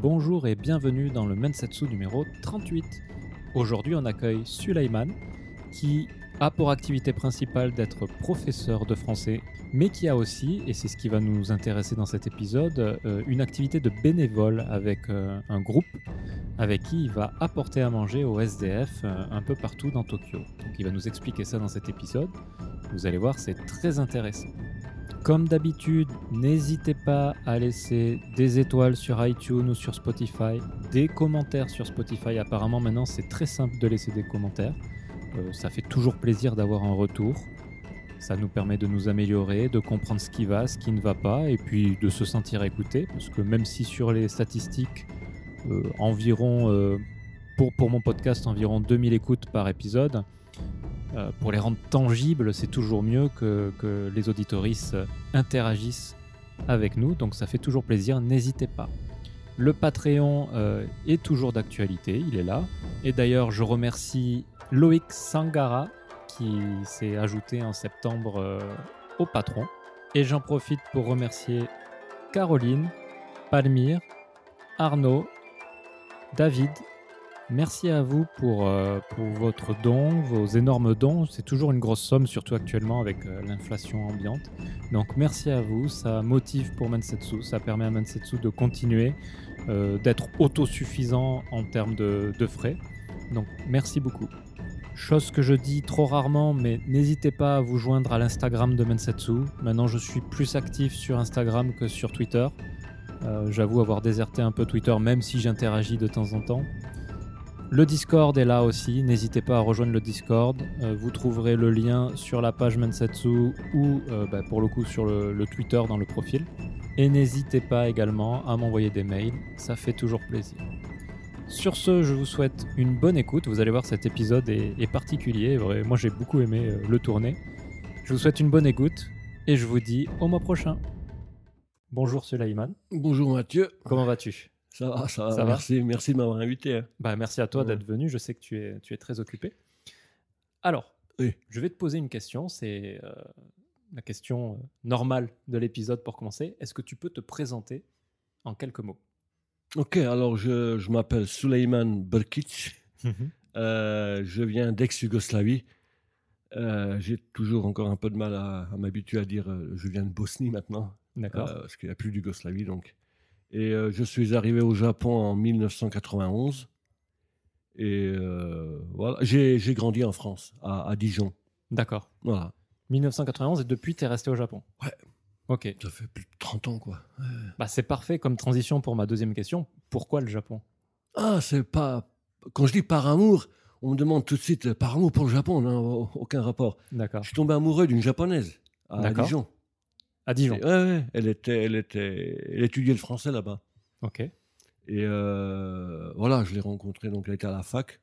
bonjour et bienvenue dans le Mensetsu numéro 38. Aujourd'hui, on accueille Sulaiman qui a pour activité principale d'être professeur de français, mais qui a aussi, et c'est ce qui va nous intéresser dans cet épisode, euh, une activité de bénévole avec euh, un groupe avec qui il va apporter à manger au SDF euh, un peu partout dans Tokyo. Donc il va nous expliquer ça dans cet épisode. Vous allez voir, c'est très intéressant. Comme d'habitude, n'hésitez pas à laisser des étoiles sur iTunes ou sur Spotify, des commentaires sur Spotify. Apparemment maintenant c'est très simple de laisser des commentaires. Euh, ça fait toujours plaisir d'avoir un retour. Ça nous permet de nous améliorer, de comprendre ce qui va, ce qui ne va pas, et puis de se sentir écouté. Parce que même si sur les statistiques, euh, environ, euh, pour, pour mon podcast, environ 2000 écoutes par épisode, euh, pour les rendre tangibles, c'est toujours mieux que, les auditoristes interagissent avec nous. Donc ça fait toujours plaisir, n'hésitez pas. Le Patreon euh, est toujours d'actualité, il est là. Et d'ailleurs, je remercie Loïc Sangara qui s'est ajouté en septembre euh, au patron. Et j'en profite pour remercier Caroline, Palmyre, Arnaud, David. Merci à vous pour, euh, pour votre don, vos énormes dons. C'est toujours une grosse somme, surtout actuellement avec euh, l'inflation ambiante. Donc merci à vous, ça motive pour Mansetsu, ça permet à Mansetsu de continuer, euh, d'être autosuffisant en termes de, frais. Donc merci beaucoup. Chose que je dis trop rarement, mais n'hésitez pas à vous joindre à l'Instagram de Mensetsu. Maintenant, je suis plus actif sur Instagram que sur Twitter. J'avoue avoir déserté un peu Twitter, même si j'interagis de temps en temps. Le Discord est là aussi, n'hésitez pas à rejoindre le Discord. Euh, vous trouverez le lien sur la page Mensetsu ou euh, bah, pour le coup sur le, le Twitter dans le profil. Et n'hésitez pas également à m'envoyer des mails, ça fait toujours plaisir. Sur ce, je vous souhaite une bonne écoute. Vous allez voir, cet épisode est, est particulier. Moi, j'ai beaucoup aimé euh, le tourner. Je vous souhaite une bonne écoute et je vous dis au mois prochain. Bonjour Sulaiman, Bonjour Mathieu. comment vas-tu? Ça va, ça va. Ça va merci, de m'avoir invité. hein. bah, Merci à toi Ouais. d'être venu. Je sais que tu es, tu es très occupé. Alors, Oui. je vais te poser une question. C'est euh, la question euh, normale de l'épisode pour commencer. Est-ce que tu peux te présenter en quelques mots? Ok, alors je, je m'appelle Suleiman Brkic. Euh, je viens d'ex-Yougoslavie. Euh, J'ai toujours encore un peu de mal à, à m'habituer à dire je viens de Bosnie maintenant, D'accord. parce qu'il n'y a plus d'Yougoslavie donc. Et euh, je suis arrivé au Japon en 1991. Et euh, voilà, j'ai grandi en France, à, à Dijon. D'accord. Voilà, 1991 et depuis, tu es resté au Japon? Ouais. Ok. ça fait plus de 30 ans quoi. Bah, c'est parfait comme transition pour ma deuxième question. Pourquoi le Japon? Ah, c'est pas. Quand je dis par amour, on me demande tout de suite par amour pour le Japon, non, aucun rapport. D'accord. Je suis tombé amoureux d'une japonaise à D'accord. Dijon. À Dijon. Et- ouais, ouais, elle était, elle était, elle étudiait le français là-bas. Ok. Et euh, voilà, je l'ai rencontrée, donc elle était à la fac.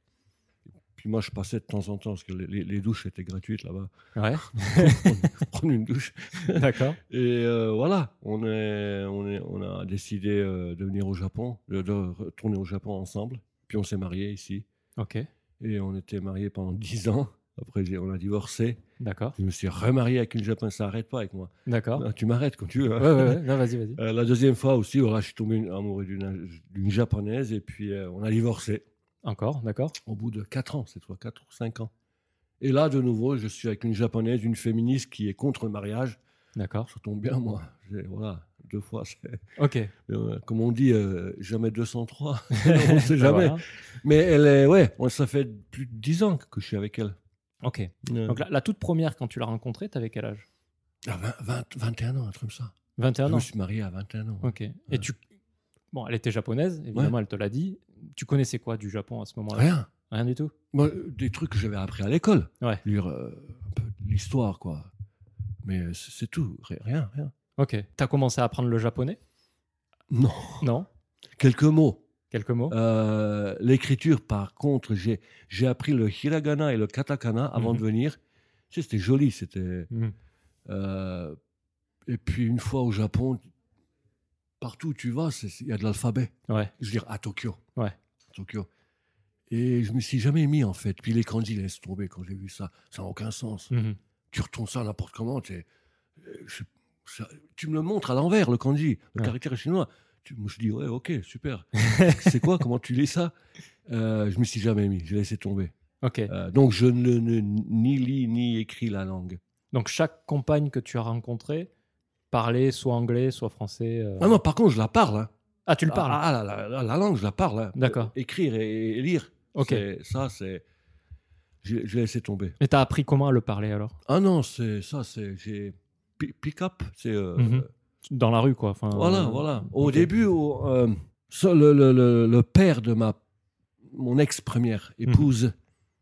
Puis moi, je passais de temps en temps parce que les, douches étaient gratuites là-bas. Ouais. Prendre une douche. D'accord. Et euh, voilà, on, est, on, est, on a décidé euh, de venir au Japon, de, de retourner au Japon ensemble. Puis on s'est mariés ici. Ok. Et on était mariés pendant 10 ans. Après, on a divorcé. D'accord. Je me suis remarié avec une japonaise. Ça n'arrête pas avec moi. D'accord. Ah, Tu m'arrêtes quand tu veux. hein. Ouais, ouais, ouais. Non, vas-y, vas-y. Euh, la deuxième fois aussi, voilà, je suis tombé amoureux d'une d'une japonaise. Et puis, euh, on a divorcé Encore, d'accord. au bout de 4 ans, cette fois, 4 ou 5 ans. Et là, de nouveau, je suis avec une japonaise, une féministe qui est contre le mariage. D'accord. Ça tombe bien, moi. J'ai- Voilà, deux fois. c'est- Ok. euh, comme on dit, euh, jamais 203. on ne sait Bah, jamais. voilà. Mais elle est, ouais, on- ça fait plus de 10 ans que je suis avec elle. Ok. Euh, Donc la, la toute première, quand tu l'as rencontrée, t'avais quel âge? À 20, 20, 21 ans, un truc comme ça. 21 je ans. me suis marié à 21 ans. Ok. Et tu. Bon, elle était japonaise, évidemment, elle te l'a dit. Tu connaissais quoi du Japon à ce moment-là? Rien. Rien du tout? Moi, des trucs que j'avais appris à l'école. Ouais. Lire euh, un peu l'histoire, quoi. Mais c'est tout. Ri- Rien, rien. Ok. T'as commencé à apprendre le japonais? Non. Non? Quelques mots. Quelques mots? Euh, L'écriture, par contre, j'ai j'ai appris le hiragana et le katakana avant Mhm. de venir. Tu sais, c'était joli. C'était. Mhm. euh, et puis, une fois au Japon, partout où tu vas, il y a de l'alphabet. Ouais. Je veux dire, à Tokyo. Ouais. À Tokyo. Et je me suis jamais mis, en fait. Puis les kanji, laisse tomber quand j'ai vu ça. Ça n'a aucun sens. Mhm. Tu retournes ça n'importe comment. t'es- euh, je- ça- tu me le montres à l'envers, le kanji, le Ouais. caractère chinois. Tu- moi, je dis, ouais, ok, super. c'est quoi Comment tu lis ça? Euh, Je me suis jamais mis, j'ai laissé tomber. Ok. Euh, donc, je ne, ne- ni lis ni écris la langue. Donc chaque compagne que tu as rencontrée parlait soit anglais, soit français. euh. Ah non, par contre, je la parle. hein. Ah, tu le parles? Ah, la, la- la- la langue, je la parle. hein. D'accord. Écrire et, et lire. Ok. Ça, c'est. J'ai laissé tomber. Mais t'as appris comment à le parler alors? Ah non, c'est ça, c'est. Pick up, c'est. euh, Mhm. Dans la rue, quoi. Enfin, Voilà, euh, voilà. Au début, au, euh, le, le- le- le père de ma, mon ex-première Mhm. épouse,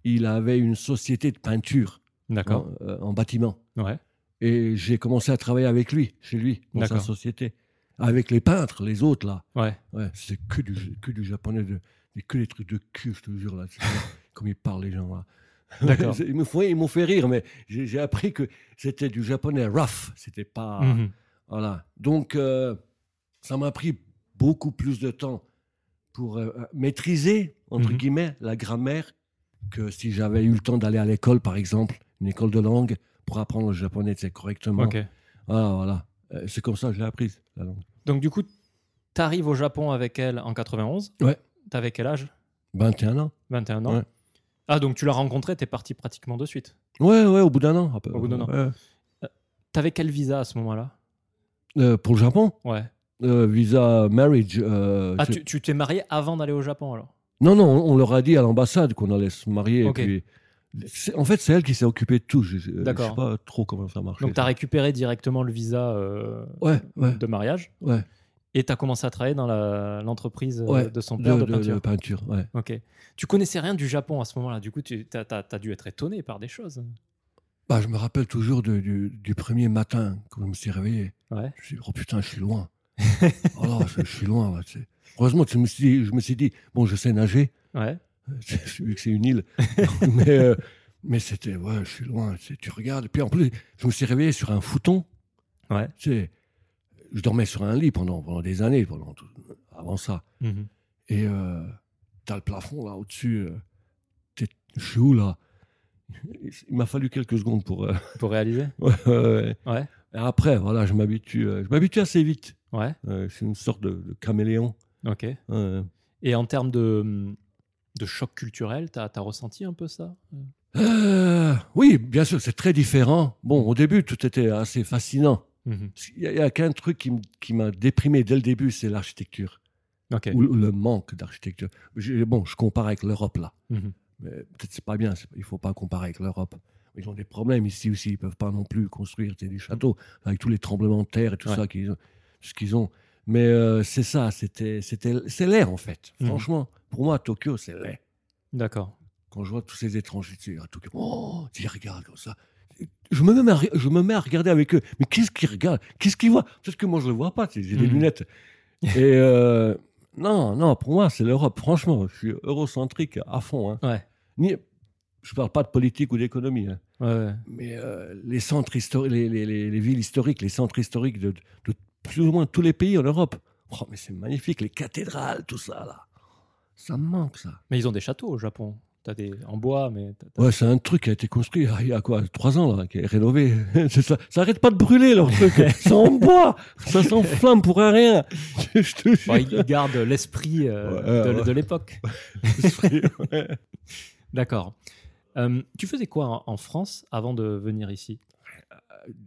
il avait une société de peinture D'accord. en, euh, en bâtiment. Ouais. Et j'ai commencé à travailler avec lui, chez lui, dans sa société. Avec les peintres, les autres, là. Ouais. Ouais, c'est que du, que du japonais, de, que des trucs de cul, je te jure, là. Comme ils parlent, les gens, là. D'accord. ils m'ont fait rire, mais j'ai j'ai appris que c'était du japonais rough. C'était pas. Mhm. Voilà. Donc, euh, ça m'a pris beaucoup plus de temps pour euh, maîtriser, entre Mhm. guillemets, la grammaire que si j'avais eu le temps d'aller à l'école, par exemple, une école de langue, pour apprendre le japonais tu correctement. Ok. Voilà, voilà. Euh, C'est comme ça que je l'ai apprise, la langue. Donc du coup, t'arrives au Japon avec elle en 91. Ouais. T'avais quel âge? 21 ans 21 ans. Ouais. Ah, donc tu l'as rencontrée, t'es parti pratiquement de suite. Ouais, ouais, au bout d'un an. à peu- Au bout d'un an. ouais. T'avais quel visa à ce moment-là? Euh, pour le Japon, Ouais. euh, visa marriage. euh, Ah, je- tu tu t'es marié avant d'aller au Japon alors Non, non, on leur a dit à l'ambassade qu'on allait se marier. et Ok. puis- c'est- En fait, c'est elle qui s'est occupée de tout. Je, je- D'accord. sais pas trop comment ça marche. Donc t'as récupéré directement le visa Ouais, ouais, de mariage ouais. et t'as commencé à travailler dans l'entreprise Ouais, de son père de, de, peinture. de peinture, ouais. Ok. Tu connaissais rien du Japon à ce moment-là. Du coup, tu as, as dû être étonné par des choses. Bah, je me rappelle toujours de- du, du premier matin quand je me suis réveillé. Ouais. Je me suis dit, oh putain, je suis loin. oh là, je, je suis loin. Heureusement, je me, suis dit, je me suis dit, bon, je sais nager, Ouais. vu que c'est une île. mais euh, mais c'était, ouais, je suis loin. tu regardes. Et puis en plus, je me suis réveillé sur un fouton. Ouais. Tu sais, je dormais sur un lit pendant, pendant des années, pendant tout- avant ça. Mhm. Et euh, t'as le plafond là au-dessus. euh, je suis où là? Il m'a fallu quelques secondes pour. euh, Pour réaliser ouais, après, voilà, je m'habitue. euh, je m'habitue assez vite. Ouais. Euh, c'est une sorte de, de caméléon. Ok. Et en termes de, de choc culturel, t'as as ressenti un peu ça? Oui, bien sûr, c'est très différent. Bon, au début, tout était assez fascinant. Mhm. Il n'y a, il y a qu'un truc qui m'a déprimé dès le début, c'est l'architecture. Ou, le manque d'architecture. Bon, je compare avec l'Europe là. Mhm. Mais peut-être c'est pas bien, il faut pas comparer avec l'Europe. Ils ont des problèmes ici aussi, ils peuvent pas non plus construire des châteaux avec tous les tremblements de terre et tout Ouais. ça qu'ils ont, ce qu'ils ont. Mais euh, c'est ça, c'était, c'était, c'est laid en fait. Mhm. Franchement, pour moi, Tokyo, c'est laid. D'accord. Quand je vois tous ces étrangers tu sais, à Tokyo, oh, tu les regardes comme ça. Je me, mets à, je me mets à regarder avec eux. Mais qu'est-ce qu'ils regardent? Qu'est-ce qu'ils voient? Peut-être que moi, je le vois pas. J'ai des Mhm. lunettes. Et euh, non, non, pour moi, c'est l'Europe. Franchement, je suis eurocentrique à fond. hein. Ouais. Ni, je parle pas de politique ou d'économie, hein. Ouais, mais euh, les centres historiques, les, les- les- les villes historiques, les centres historiques de, de plus ou moins tous les pays en Europe. Oh, mais c'est magnifique, les cathédrales, tout ça là. Ça me manque ça. Mais ils ont des châteaux au Japon. T'as des en bois, mais t'as- t'as- Ouais, c'est un truc qui a été construit il y a- quoi, trois ans là, qui est rénové. C'est ça, ça arrête pas de brûler leur truc. c'est en bois, ça s'enflamme pour un rien. Je te jure. Bon, ils gardent l'esprit euh, Ouais, de, ouais. de l'époque. Ouais. D'accord. Euh, tu faisais quoi en, en France avant de venir ici?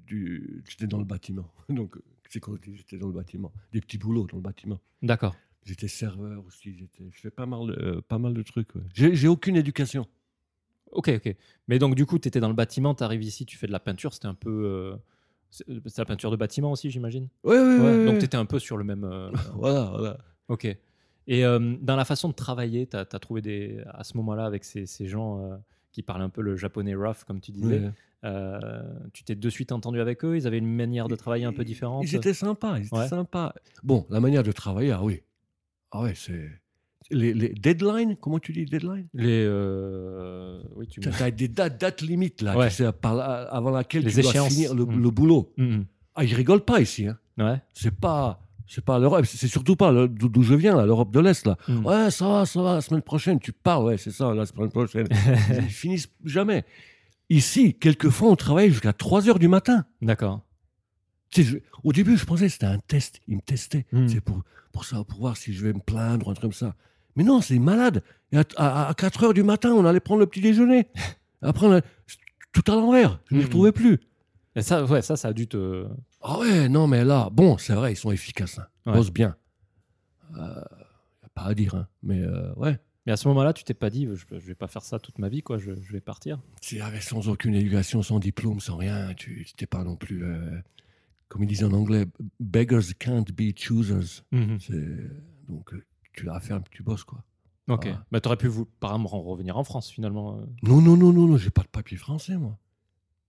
Du- J'étais dans le bâtiment, donc euh, c'est quand j'étais dans le bâtiment, des petits boulots dans le bâtiment. D'accord. J'étais serveur aussi. j'étais- Je fais pas mal, de, euh, pas mal de trucs. ouais. J'ai j'ai aucune éducation. Ok, ok. Mais donc, du coup, tu étais dans le bâtiment, tu arrives ici, tu fais de la peinture, c'était un peu. euh, C'est c'est la peinture de bâtiment aussi, j'imagine? Ouais, Ouais, ouais, Donc, tu étais un peu sur le même. euh, Voilà, voilà. ok. Et euh, dans la façon de travailler, tu as, trouvé des. À ce moment-là, avec ces, ces gens euh, qui parlent un peu le japonais rough, comme tu disais, Ouais. euh, tu t'es de suite entendu avec eux? Ils avaient une manière de travailler un peu différente? Ils étaient sympas, ils étaient Ouais. sympas. Bon, la manière de travailler, ah oui. Ah ouais, c'est. Les, les deadlines, comment tu dis deadline Les. euh, Oui, tu Tu as des dates, dates limites, là, Ouais. tu sais, par là- avant laquelle Les tu dois échéances. finir le, Mm. le boulot. Mhm. Ah, ils rigolent pas ici. Hein. Ouais. C'est pas. C'est pas l'Europe, c'est surtout pas d'où je viens, là, l'Europe de l'Est. là. Ouais, ça va, ça va, la semaine prochaine, tu parles, ouais, c'est ça, la semaine prochaine. Ils finissent jamais. Ici, quelquefois, on travaille jusqu'à 3 heures du matin. D'accord. Je- au début, je pensais que c'était un test. Ils me testaient. Hmm. C'est pour, pour ça, pour voir si je vais me plaindre, un truc comme ça. Mais non, c'est malade. Et à, à, 4 heures du matin, on allait prendre le petit déjeuner. Après, on a- tout à l'envers. Je ne m'y Mhm. retrouvais plus. Et ça, ouais, ça, ça a dû te. Ah ouais, non, mais là, bon, c'est vrai, ils sont efficaces. Hein. Ils Ouais. bossent bien. Euh, pas à dire, hein. Mais euh, ouais, Mais à ce moment-là, tu t'es pas dit, je, je vais pas faire ça toute ma vie, quoi. Je, je vais partir. tu sans aucune éducation, sans diplôme, sans rien. Tu n'étais pas non plus, euh, comme ils disent en anglais, beggars can't be choosers. C'est- Donc, euh, tu à faire, tu bosses, quoi. Ok. Ah. Bah, t'aurais pu vous, par exemple, revenir en France finalement. euh. Non, non, non, non, non, j'ai pas de papier français, moi.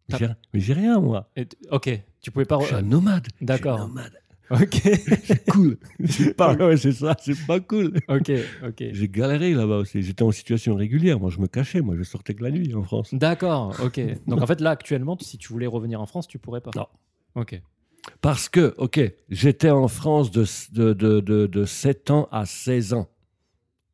Mais j'ai- Mais rien, moi. Et ok. Tu pouvais pas. Je suis un nomade. D'accord. nomade. Ok. C'est cool. c'est pas, ouais, c'est ça, c'est pas cool. ok. Ok. J'ai galéré là-bas aussi. J'étais en situation régulière. Moi, je me cachais. Moi, je sortais que la nuit en France. D'accord. Ok. Donc en fait, là, actuellement, si tu voulais revenir en France, tu pourrais pas. Non. Ok. Parce que, ok, j'étais en France de, de, de, de, de 7 ans à 16 ans.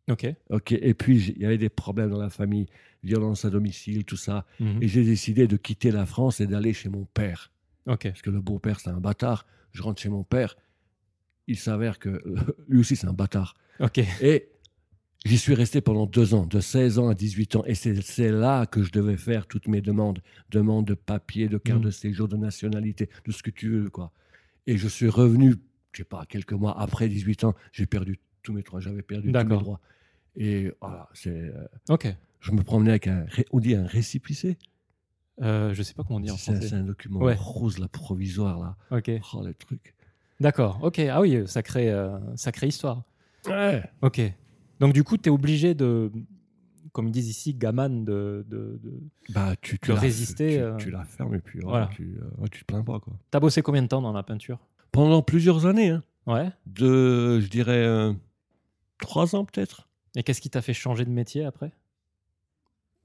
Ok. Ok, et puis il y avait des problèmes dans la famille, violence à domicile, tout ça. Mhm. Et j'ai décidé de quitter la France et d'aller chez mon père. Ok. Parce que le beau-père, c'est un bâtard. Je rentre chez mon père. Il s'avère que lui aussi, c'est un bâtard. Ok. Et j'y suis resté pendant deux ans, de 16 ans à 18 ans. Et c'est là que je devais faire toutes mes demandes. Demandes de papier, de carte Mhm. de séjour, de nationalité, de ce que tu veux, quoi. Et je suis revenu, je sais pas, quelques mois après 18 ans, j'ai perdu tous mes droits. J'avais perdu tous mes droits. Et voilà, c'est. euh, Ok. je me promenais avec un. On dit un récipicé Euh, je sais pas comment on dit en français. c'est un document Ouais. rose, là, provisoire, là. Ok. Oh, les trucs. D'accord. Ok. Ah oui, sacrée, euh, sacrée histoire. Ouais. Ok. Donc du coup, tu es obligé de, comme ils disent ici, gaman, de, de, de... Bah, tu, tu De la- résister, Tu, euh, tu la fermes et puis voilà, voilà. tu, euh, ouais, tu te plains pas, quoi. T'as bossé combien de temps dans la peinture? Pendant plusieurs années, hein. Ouais. de, je dirais, euh, trois ans peut-être. Et qu'est-ce qui t'a fait changer de métier après?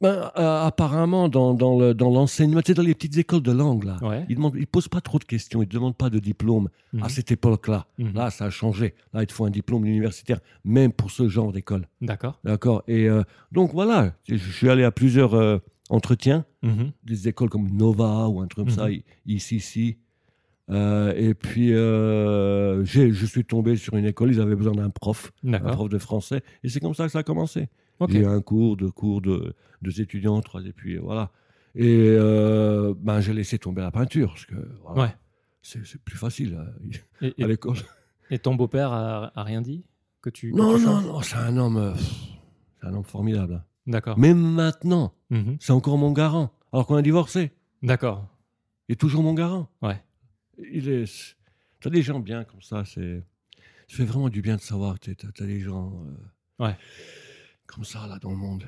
Ben, euh, apparemment, dans, dans le- dans l'enseignement, tu sais, dans les petites écoles de langue, là, Ouais. ils ne posent pas trop de questions, ils ne demandent pas de diplôme. Mhm. À cette époque-là, Mhm. là, ça a changé. Là, il te faut un diplôme universitaire, même pour ce genre d'école. D'accord. D'accord Et euh, donc, voilà, je je suis allé à plusieurs euh, entretiens, Mhm. des écoles comme Nova ou un truc comme ça, ici, ici. Euh, et puis, euh, je suis tombé sur une école, ils avaient besoin d'un prof, un prof de français. Et c'est comme ça que ça a commencé. Ok. J'ai eu un cours, deux cours, de, deux étudiants, trois, et puis voilà. Et euh, ben, j'ai laissé tomber la peinture, parce que voilà, Ouais. c'est plus facile Et, et- à l'école. et ton beau-père a, a rien dit que tu que Non, tu non, non, c'est un homme, euh, c'est un homme formidable. hein. D'accord. Même maintenant, Mhm. c'est encore mon garant, alors qu'on a divorcé. D'accord. Il est toujours mon garant. Ouais. Il est. T'as des gens bien comme ça, c'est. Ça fait vraiment du bien de savoir que t'as t'as des gens. euh, Ouais. Comme ça, là, dans le monde.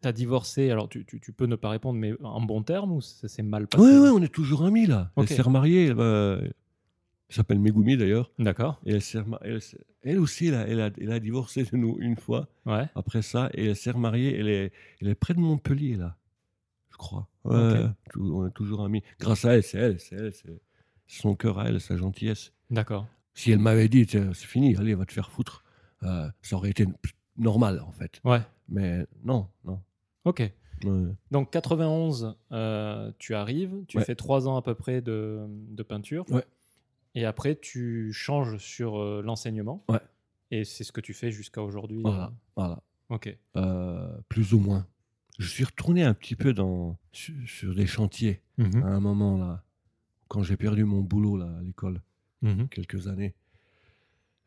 T'as divorcé, alors tu, tu, tu peux ne pas répondre, mais en bon terme ou ça s'est mal passé? Oui, on est toujours amis, là. Elle s'est remariée. euh, elle s'appelle Megumi, d'ailleurs. D'accord. Et elle, s'est remar- elle, aussi, elle a, elle, a, elle a divorcé de nous une fois Ouais. après ça. Et elle s'est remariée. Elle est, elle est près de Montpellier, là. Je crois. Ouais, tout- on est toujours amis. Grâce à elle, c'est elle. C'est elle. C'est son cœur à elle, sa gentillesse. D'accord. Si elle m'avait dit, c'est fini, allez, va te faire foutre, euh, ça aurait été normal, en fait. Ouais. Mais non, non. Ok. Ouais. Donc 91, euh, tu arrives, tu Ouais. fais trois ans à peu près de, de peinture. Ouais. Et après, tu changes sur euh, l'enseignement. Ouais. Et c'est ce que tu fais jusqu'à aujourd'hui. Voilà, voilà. Ok. Plus ou moins. Je suis retourné un petit peu dans, sur, sur des chantiers Mhm. à un moment là, quand j'ai perdu mon boulot là, à l'école, Mhm. quelques années.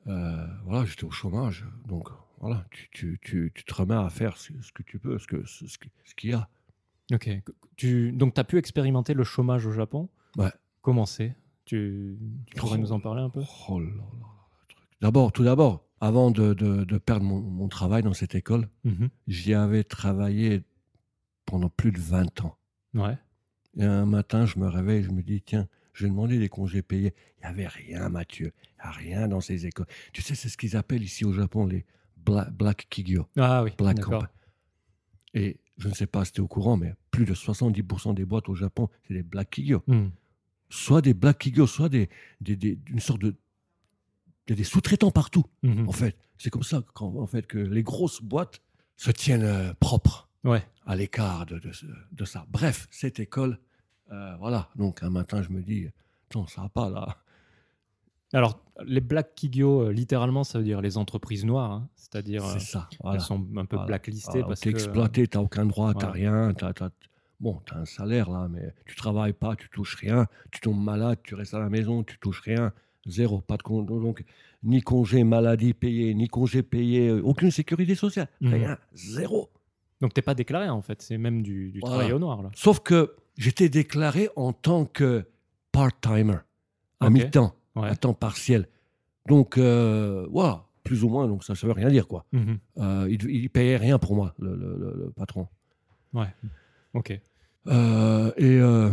Euh, voilà, j'étais au chômage, donc voilà, tu, tu, tu, tu te remets à faire ce, ce que tu peux, ce que ce, ce ce qu'il y a. Ok. Tu, donc, tu as pu expérimenter le chômage au Japon? Ouais. Comment c'est? Tu, tu pourrais Oh. nous en parler un peu? Oh là là. D'abord, tout d'abord, avant de, de- de perdre mon, mon travail dans cette école, Mhm. j'y avais travaillé pendant plus de 20 ans. Ouais. Et un matin, je me réveille, je me dis, tiens, je vais demander des congés payés. Il n'y avait rien, Mathieu. Il n'y a rien dans ces écoles. Tu sais, c'est ce qu'ils appellent ici au Japon les bla- Black Kigyo. Ah oui. Black. Camp. Et je ne sais pas si tu es au courant, mais plus de 70% des boîtes au Japon, c'est des Black Kigyo. Hmm. Soit des Black Kigyo, soit des, des, des- une sorte de. Il y a des sous-traitants partout, Mhm. en fait. C'est comme ça en fait, que les grosses boîtes se tiennent euh, propres Ouais. à l'écart de, de, ça. Bref, cette école, euh, voilà. Donc un matin, je me dis, attends, ça va pas là. Alors, les Black Kigyo, euh, littéralement, ça veut dire les entreprises noires. hein. C'est-à-dire, euh, C'est ça. elles Voilà. sont un peu Voilà. blacklistées Voilà, parce t'es que. exploité, t'as aucun droit, t'as voilà. rien. T'as, t'as- Bon, t'as un salaire là, mais tu travailles pas, tu touches rien. Tu tombes malade, tu restes à la maison, tu touches rien. Zéro. Pas de Donc, ni congé maladie payé, ni congé payé, euh, aucune sécurité sociale. Mhm. Rien. Zéro. Donc, t'es pas déclaré en fait. C'est même du, du Voilà. travail au noir là. Sauf que j'étais déclaré en tant que part-timer, à mi-temps, Ouais. à temps partiel. Donc, euh, voilà, plus ou moins, donc ça ne veut rien dire, quoi. Mhm. Euh, il, il payait rien pour moi, le, le- le- le patron. Ouais. Ok. Euh, et euh,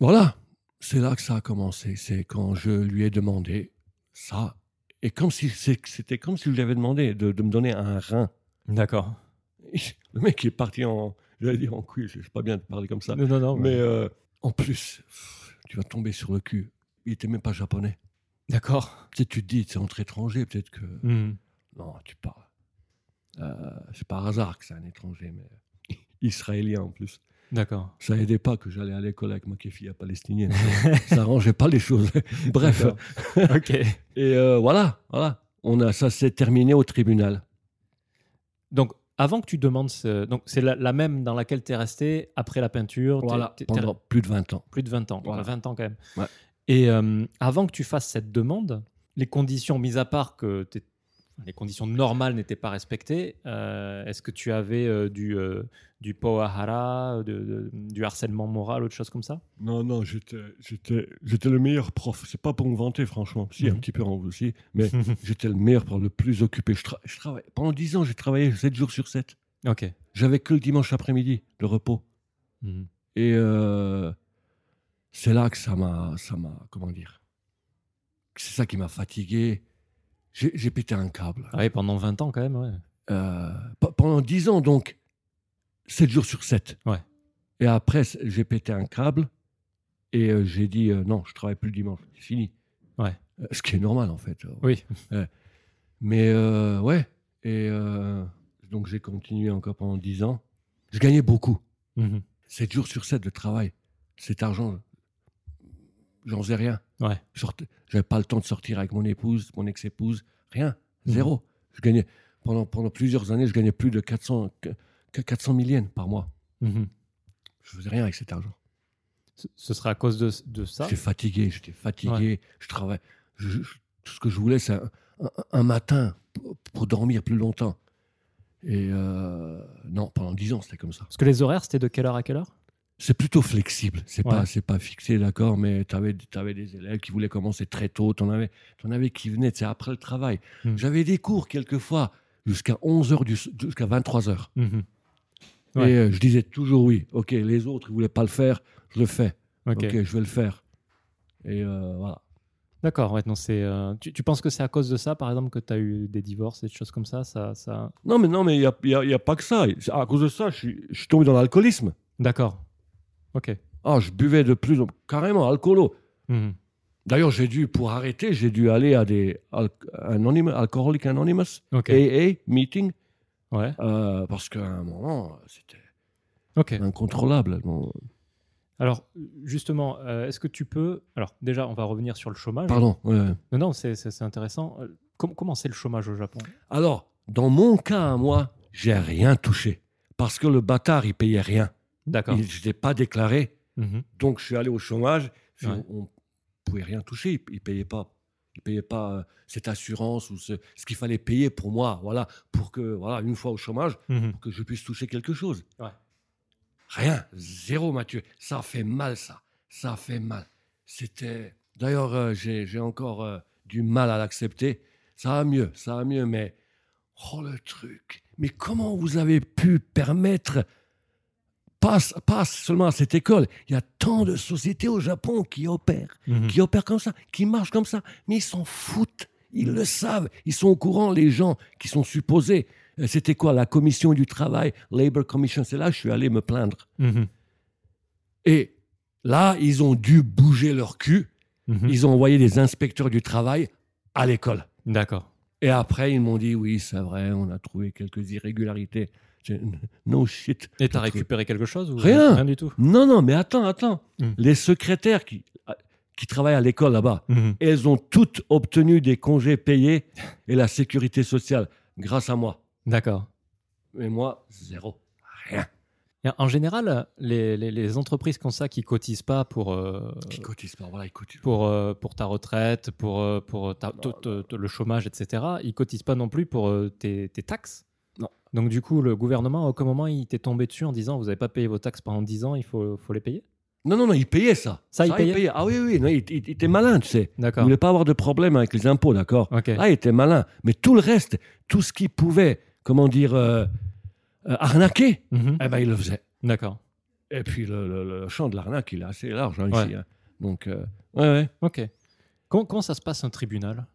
voilà, c'est là que ça a commencé. C'est quand je lui ai demandé ça. Et comme si c'était comme si je lui avais demandé de, de me donner un rein. D'accord. Le mec est parti en, j'allais dire en couille, je sais pas bien de parler comme ça. Non, non, non. Mais euh, en plus, pff, tu vas tomber sur le cul. Il était même pas japonais. D'accord. Tu sais, tu te dis, c'est entre étrangers, peut-être que. Mhm. Non, tu parles. Euh, c'est par hasard que c'est un étranger, mais israélien en plus. D'accord. Ça aidait pas que j'allais à l'école avec ma fille palestinienne. ça, arrangeait pas les choses. Bref. Ok. Et euh, voilà, voilà. On a, ça s'est terminé au tribunal. Donc, avant que tu demandes, ce... donc c'est la, la même dans laquelle tu es resté après la peinture, t'es- Voilà, t'es- t'es- pendant plus de 20 ans. plus de 20 ans, Voilà. 20 ans quand même. Ouais. Et euh, avant que tu fasses cette demande, les conditions mises à part que t'es- les conditions normales n'étaient pas respectées, euh, est-ce que tu avais euh, du, euh, du de- de- du harcèlement moral, autre chose comme ça? Non, non, j'étais, le meilleur prof. C'est pas pour me vanter, franchement. Si, un Mhm. petit peu en vous aussi. Mais j'étais le meilleur prof, le plus occupé. Je, tra- je travaille. Pendant 10 ans, j'ai travaillé 7 jours sur 7. Ok. J'avais que le dimanche après-midi de repos. Mhm. Et euh, c'est là que ça m'a, ça m'a, comment dire, c'est ça qui m'a fatigué. J'ai, pété un câble. Ah oui, pendant 20 ans quand même, ouais. Euh, pe- pendant 10 ans, donc, 7 jours sur 7. Ouais. Et après, j'ai pété un câble et euh, j'ai dit euh, non, je travaille plus le dimanche, c'est fini. Ouais. Euh, ce qui est normal en fait. Oui. Mais euh, ouais. Et donc j'ai continué encore pendant 10 ans. Je gagnais beaucoup. Mhm. 7 jours sur 7 de travail. Cet argent, j'en faisais rien. Ouais. J'avais pas le temps de sortir avec mon épouse, mon ex-épouse, rien, Mhm. zéro. Je gagnais pendant, pendant plusieurs années, je gagnais plus de 400, que- que 400 000 yens par mois. Mhm. Je faisais rien avec cet argent. Ce- Ce serait à cause de, de ça? J'étais fatigué, j'étais fatigué, je travaillais. je- je- tout ce que je voulais, c'est un, un- un matin pour, pour dormir plus longtemps. Et euh, non, pendant 10 ans, c'était comme ça. Parce que les horaires, c'était de quelle heure à quelle heure? C'est plutôt flexible. C'est Ouais. pas, c'est pas fixé, d'accord, mais tu avais, des élèves qui voulaient commencer très tôt. Tu en avais, t'en avais qui venaient, c'est après le travail. Hmm. J'avais des cours quelquefois jusqu'à 11h, jusqu'à 23h. Mhm. Ouais. Et euh, je disais toujours oui. Ok, les autres, ils voulaient pas le faire, je le fais. Ok. Je vais le faire. Et euh, voilà. D'accord, ouais, non, c'est, euh, tu, tu penses que c'est à cause de ça, par exemple, que tu as eu des divorces et des choses comme ça, ça, ça... Non, mais non, mais il n'y a, y a- y a pas que ça. À cause de ça, je suis, je suis tombé dans l'alcoolisme. D'accord. Ok. Ah, je buvais de plus en carrément alcoolo. Mhm. D'ailleurs, j'ai dû, pour arrêter, j'ai dû aller à des al anonymous, Alcoholic Anonymous, Ok. AA meeting, Ouais. euh, parce qu'à un moment, c'était Ok. incontrôlable. Alors, justement, euh, est-ce que tu peux. Alors, déjà, on va revenir sur le chômage. pardon. ouais. Non, non, c'est, intéressant. Euh, com- comment c'est le chômage au Japon? Alors, dans mon cas, moi, j'ai rien touché. Parce que le bâtard, il payait rien. D'accord. Il- Je n'étais pas déclaré. Mhm. Donc, je suis allé au chômage. Ouais. On ne pouvait rien toucher. Il ne payait pas. Il payait pas euh, cette assurance ou ce, ce qu'il fallait payer pour moi. Voilà. Pour que, voilà, une fois au chômage, Mhm. pour que je puisse toucher quelque chose. Ouais. Rien. Zéro, Mathieu. Ça fait mal, ça. Ça fait mal. C'était. D'ailleurs, euh, j'ai j'ai encore euh, du mal à l'accepter. Ça va mieux, ça va mieux, mais. Oh, le truc. Mais comment vous avez pu permettre. Pas, pas seulement à cette école, il y a tant de sociétés au Japon qui opèrent Mhm. qui opèrent comme ça, qui marchent comme ça, mais ils s'en foutent. Ils le savent. Ils sont au courant, les gens qui sont supposés. Euh, C'était quoi La commission du travail, Labor Commission? C'est là que je suis allé me plaindre. Mhm. Et là, ils ont dû bouger leur cul. Mhm. Ils ont envoyé des inspecteurs du travail à l'école. D'accord. Et après, ils m'ont dit oui, c'est vrai, on a trouvé quelques irrégularités. No shit. Et t'as récupéré quelque chose ou... Rien. Rien du tout? Non, non, mais attends, attends. Hmm. Les secrétaires qui, qui travaillent à l'école là-bas. Et elles ont toutes obtenu des congés payés et la sécurité sociale grâce à moi. D'accord. Et moi, zéro. Rien. En général, les, les- les entreprises comme ça qui cotisent pas pour, euh, Qui cotise pas, voilà, ils cotisent. pour, euh, pour ta retraite, pour, euh, pour ta- Non, te- te- le chômage, etc., ils cotisent pas non plus pour euh, tes, tes taxes? Donc du coup, le gouvernement, à aucun moment, il t'est tombé dessus en disant, vous n'avez pas payé vos taxes pendant 10 ans, il faut, faut les payer? Non, non, non, ils payaient ça. Ça, ils payaient Ah oui, oui, non, il, il- il était malin, tu sais. Il D'accord. voulait pas avoir de problème avec les impôts, d'accord? Là, il était malin. Mais tout le reste, tout ce qui pouvait, comment dire, euh, euh, arnaquer, Mhm. eh ben, il le faisait. D'accord. Et puis, le, le- le champ de l'arnaque, il est assez large hein, Ouais. ici. hein. Donc, euh, ouais, ouais. Ok. Comment, comment ça se passe un tribunal?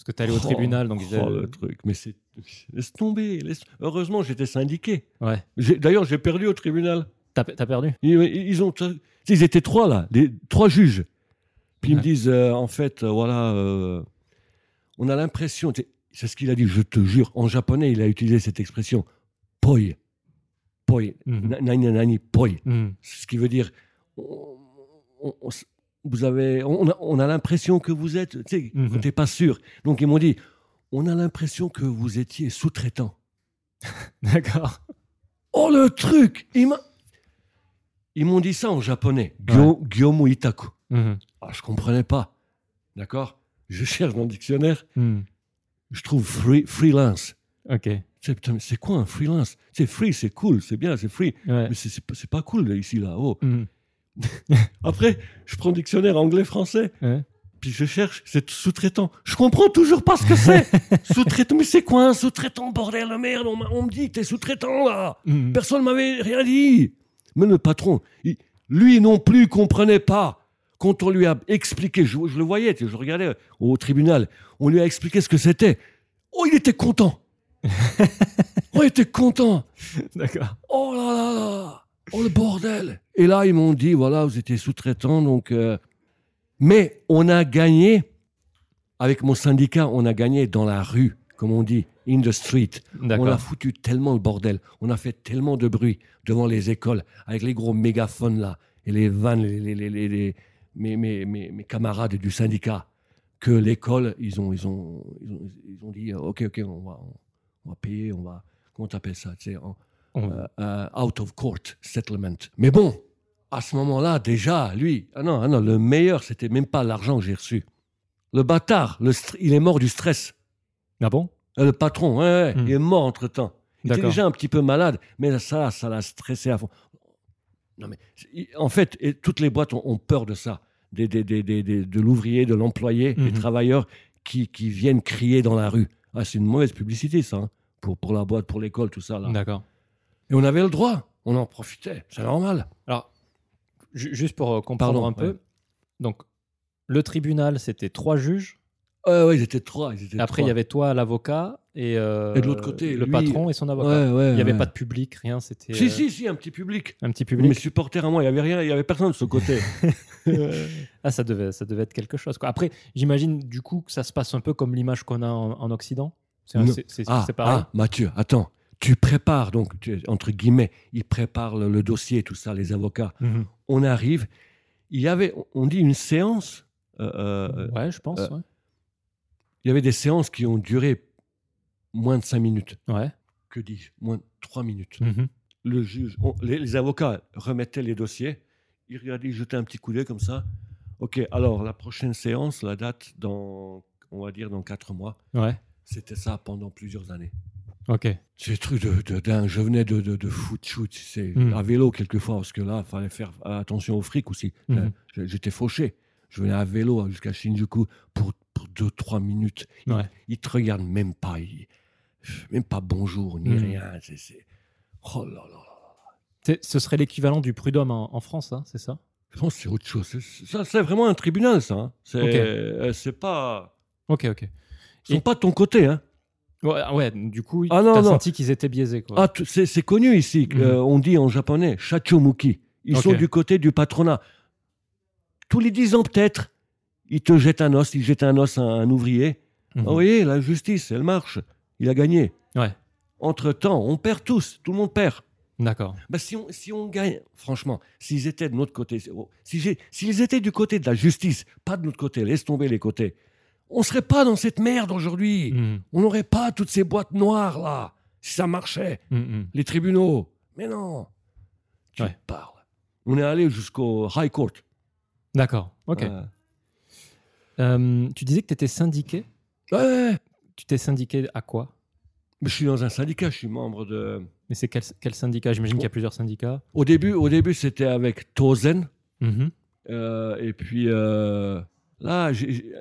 Parce que tu allé au Oh, tribunal, donc... Oh, le truc, mais c'est. Laisse tomber. laisse- Heureusement, j'étais syndiqué. Ouais. D'ailleurs, j'ai perdu au tribunal. T'as t'as perdu? Ils, ils ont, ils étaient trois là, les trois juges. Puis ils me disent, euh, en fait, euh, voilà, euh, on a l'impression, c'est ce qu'il a dit, je te jure, en japonais, il a utilisé cette expression, poi, poi, na- nani nani poi, Mhm. ce qui veut dire, on- on- vous avez, on a, on a l'impression que vous êtes, tu sais, Mhm. t'es pas sûr. Donc ils m'ont dit, on a l'impression que vous étiez sous-traitant. D'accord. Oh le truc Ils m'ont dit ça en japonais. Gyomu itaku. Mhm. Ah, je comprenais pas. D'accord? Je cherche dans le dictionnaire, Mhm. je trouve free- freelance. Ok. Ouais. C'est, quoi un freelance? C'est free, c'est cool, c'est bien, c'est free. Mais c'est, c'est pas, pas cool ici, là. Oh. Mhm. Après, je prends le dictionnaire anglais-français, Ouais. puis je cherche, c'est sous-traitant. Je comprends toujours pas ce que c'est. sous-traitant, mais c'est quoi un sous-traitant, bordel de merde? On, on me dit que t'es sous-traitant, là. Mhm. Personne m'avait rien dit. Mais le patron, il- lui non plus comprenait pas. Quand on lui a expliqué, je, je le voyais, je regardais au tribunal, on lui a expliqué ce que c'était. Oh, il était content. oh, il était content. D'accord. Oh là là là. Oh le bordel. Et là, ils m'ont dit, voilà, vous étiez sous-traitant, donc... euh, Mais on a gagné, avec mon syndicat, on a gagné dans la rue, comme on dit, in the street. On a foutu tellement le bordel, on a fait tellement de bruit devant les écoles, avec les gros mégaphones là, et les vannes, les, les- les- les- mes, mes- mes- mes camarades du syndicat, que l'école, ils ont, ils, ont, ils, ont, ils ont dit, euh, ok, ok, on va, on va payer, on va, comment t'appelles ça, tu sais, en- On- euh, euh, out of court settlement. Mais bon, à ce moment-là, déjà, lui, ah non, ah non, le meilleur, c'était même pas l'argent que j'ai reçu. Le bâtard, le il est mort du stress. Ah bon? Euh, Le patron, ouais, ouais, Hmm. il est mort entre-temps. Il était déjà un petit peu malade, mais ça, ça l'a stressé à fond. Non, mais en fait, et toutes les boîtes ont, ont peur de ça. Des, des- des- des- des- de l'ouvrier, de l'employé, des Mhm. travailleurs qui, qui viennent crier dans la rue. Ah, c'est une mauvaise publicité, ça, hein, pour, pour la boîte, pour l'école, tout ça. D'accord. Et on avait le droit, on en profitait, c'est normal. Alors, ju- juste pour euh, comprendre Pardon, un peu, ouais. donc le tribunal, c'était trois juges. Ouais, ouais, ils étaient trois. Ils étaient Après, il y avait toi, l'avocat, et, euh, Et de l'autre côté, le lui- patron et son avocat. Ouais, ouais, il n'y avait pas de public, rien. C'était Si, euh, si, si, un petit public. un petit Mes public. supporters à moi, il y avait rien, il y avait personne de ce côté. Ah, ça devait, ça devait être quelque chose. Quoi. Après, j'imagine du coup que ça se passe un peu comme l'image qu'on a en, en Occident. C'est ah, ah, Mathieu, attends. Tu prépares, donc, tu- entre guillemets, ils préparent le, le dossier, tout ça, les avocats. Mhm. On arrive. Il y avait, on dit une séance. euh, euh, ouais, je pense. euh, ouais. il y avait des séances qui ont duré moins de cinq minutes. Ouais. Que dis-je Moins de trois minutes. Mhm. le juge, on- les, les avocats remettaient les dossiers, ils regardaient, ils jetaient un petit coup d'œil comme ça. Ok, alors la prochaine séance, la date dans, on va dire dans quatre mois. Ouais. C'était ça pendant plusieurs années. Ok. C'est des trucs de, de dingue. Je venais de, de, de foot shoot, c'est Mm. à vélo quelquefois parce que là, il fallait faire attention au fric aussi. J'- J'étais fauché. Je venais à vélo jusqu'à Shinjuku pour, pour deux, trois minutes. Ils, Ouais. ils te regardent même pas. ils- même pas bonjour ni Mm. rien. C'est, Oh là là. Ce serait l'équivalent du prud'homme en, en France, hein, c'est ça? Que c'est autre chose. C'est- Ça, c'est vraiment un tribunal, ça. hein. C'est, euh, c'est pas. Ok, ok. Ils sont Et- pas de ton côté, hein. Ouais, ouais, du coup, Ah t'as senti qu'ils étaient biaisés. Quoi. Ah, c'est, connu ici. Mhm. euh, on dit en japonais shachomuki. Ils sont du côté du patronat. Tous les dix ans, peut-être, ils te jettent un os. Ils jettent un os à un ouvrier. Mhm. Ah, vous voyez, la justice, elle marche. Il a gagné. Ouais. Entre-temps, on perd tous. Tout le monde perd. D'accord. Bah, si, on, si on gagne, franchement, s'ils étaient de notre côté, si j'ai- s'ils étaient du côté de la justice, pas de notre côté, laisse tomber les côtés, on serait pas dans cette merde aujourd'hui. Mhm. On n'aurait pas toutes ces boîtes noires là, si ça marchait, Mhm. les tribunaux. Mais non, tu Ouais. parles. On est allé jusqu'au High Court. D'accord. Ok. Euh, Euh, tu disais que tu étais syndiqué. ouais, Tu t'es syndiqué à quoi? Mais je suis dans un syndicat, je suis membre de. Mais c'est quel, quel syndicat? J'imagine qu'il y a plusieurs syndicats. Au début, au début c'était avec Tozen. Mhm. Euh, et puis euh, là, j'ai-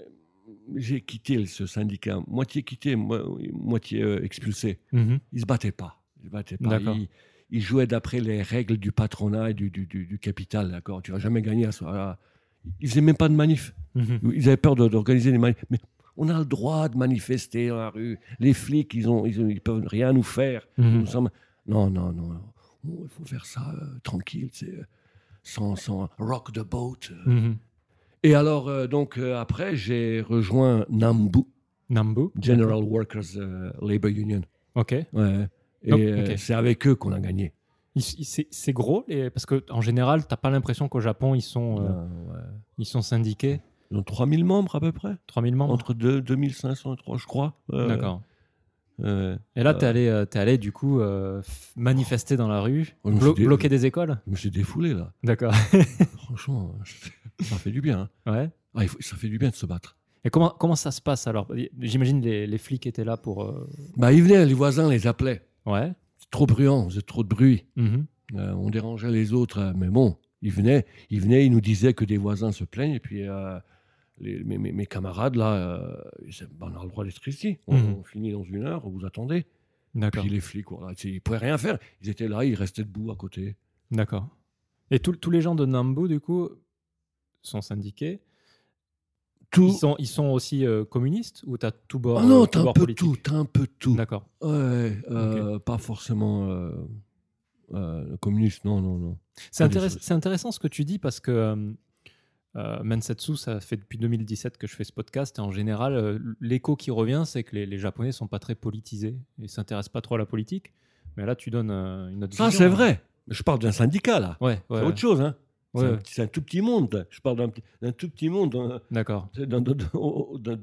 j'ai quitté ce syndicat, moitié quitté, mo- moitié euh, expulsé. Mhm. Ils se battaient pas. Ils se battaient pas. Ils, ils jouaient d'après les règles du patronat et du, du, du- du capital. D'accord. Tu vas jamais gagner à ce là Ils faisaient même pas de manif. Mhm. Ils avaient peur de- d'organiser des manifs. Mais on a le droit de manifester dans la rue. Les flics, ils ont, ils, peuvent rien nous faire. Nous sommes- Non, non, non. Oh, il faut faire ça euh, tranquille, euh, sans, sans rock the boat. euh. Et alors, euh, donc, euh, après, j'ai rejoint NAMBU, Nambu. General Workers euh, Labor Union. Ok. Ouais. Et Donc, euh, ok. c'est avec eux qu'on a gagné. Ils- ils- C'est c'est gros les- parce que en général, t'as pas l'impression qu'au Japon ils sont euh, Euh, ouais. ils sont syndiqués. Ils ont 3000 membres à peu près. 3000 membres. Entre deux- 2500 et 3, je crois. Euh, D'accord. Euh, Et là, t'es allé, euh, t'es allé du coup euh, manifester dans la rue, Oh, blo- dé- bloquer des écoles? je me suis défoulé, là. D'accord. Franchement, ça fait du bien. hein. ouais. Ah, il faut- ça fait du bien de se battre. Et comment comment ça se passe alors? J'imagine les, les flics étaient là pour. euh, Bah, ils venaient, les voisins les appelaient. Ouais. C'est trop bruyant, vous êtes trop de bruit. Mhm. Euh, on dérangeait les autres, euh, mais bon, ils venaient, ils venaient, ils nous disaient que des voisins se plaignent, et puis euh, les- mes, camarades, là, euh, ils Bah, on a le droit d'être ici, on, Mhm. on finit dans une heure, vous attendez. D'accord. Puis les flics, voilà, ils pouvaient rien faire, ils étaient là, ils restaient debout à côté. D'accord. Et tous tous les gens de Nambu du coup sont syndiqués. Tout. Ils sont ils sont aussi euh, communistes ou t'as tout bord Ah non, euh, t'as tout un peu tout, t'as un peu tout. D'accord. Ouais, euh, pas forcément communiste, non, non, non. C'est des intéress- intéressant ce que tu dis parce que euh, Mensetsu, ça fait depuis 2017 que je fais ce podcast et en général, euh, l'écho qui revient, c'est que les, les Japonais sont pas très politisés et s'intéressent pas trop à la politique. Mais là, tu donnes euh, une autre Ça, c'est hein. vrai. Je parle d'un syndicat, là. Ouais, ouais, c'est ouais. autre chose, hein. Ouais, C'est un tout petit monde. Je parle d'un tout petit monde. hein. D'accord. C'est dans, dans- dans- dans-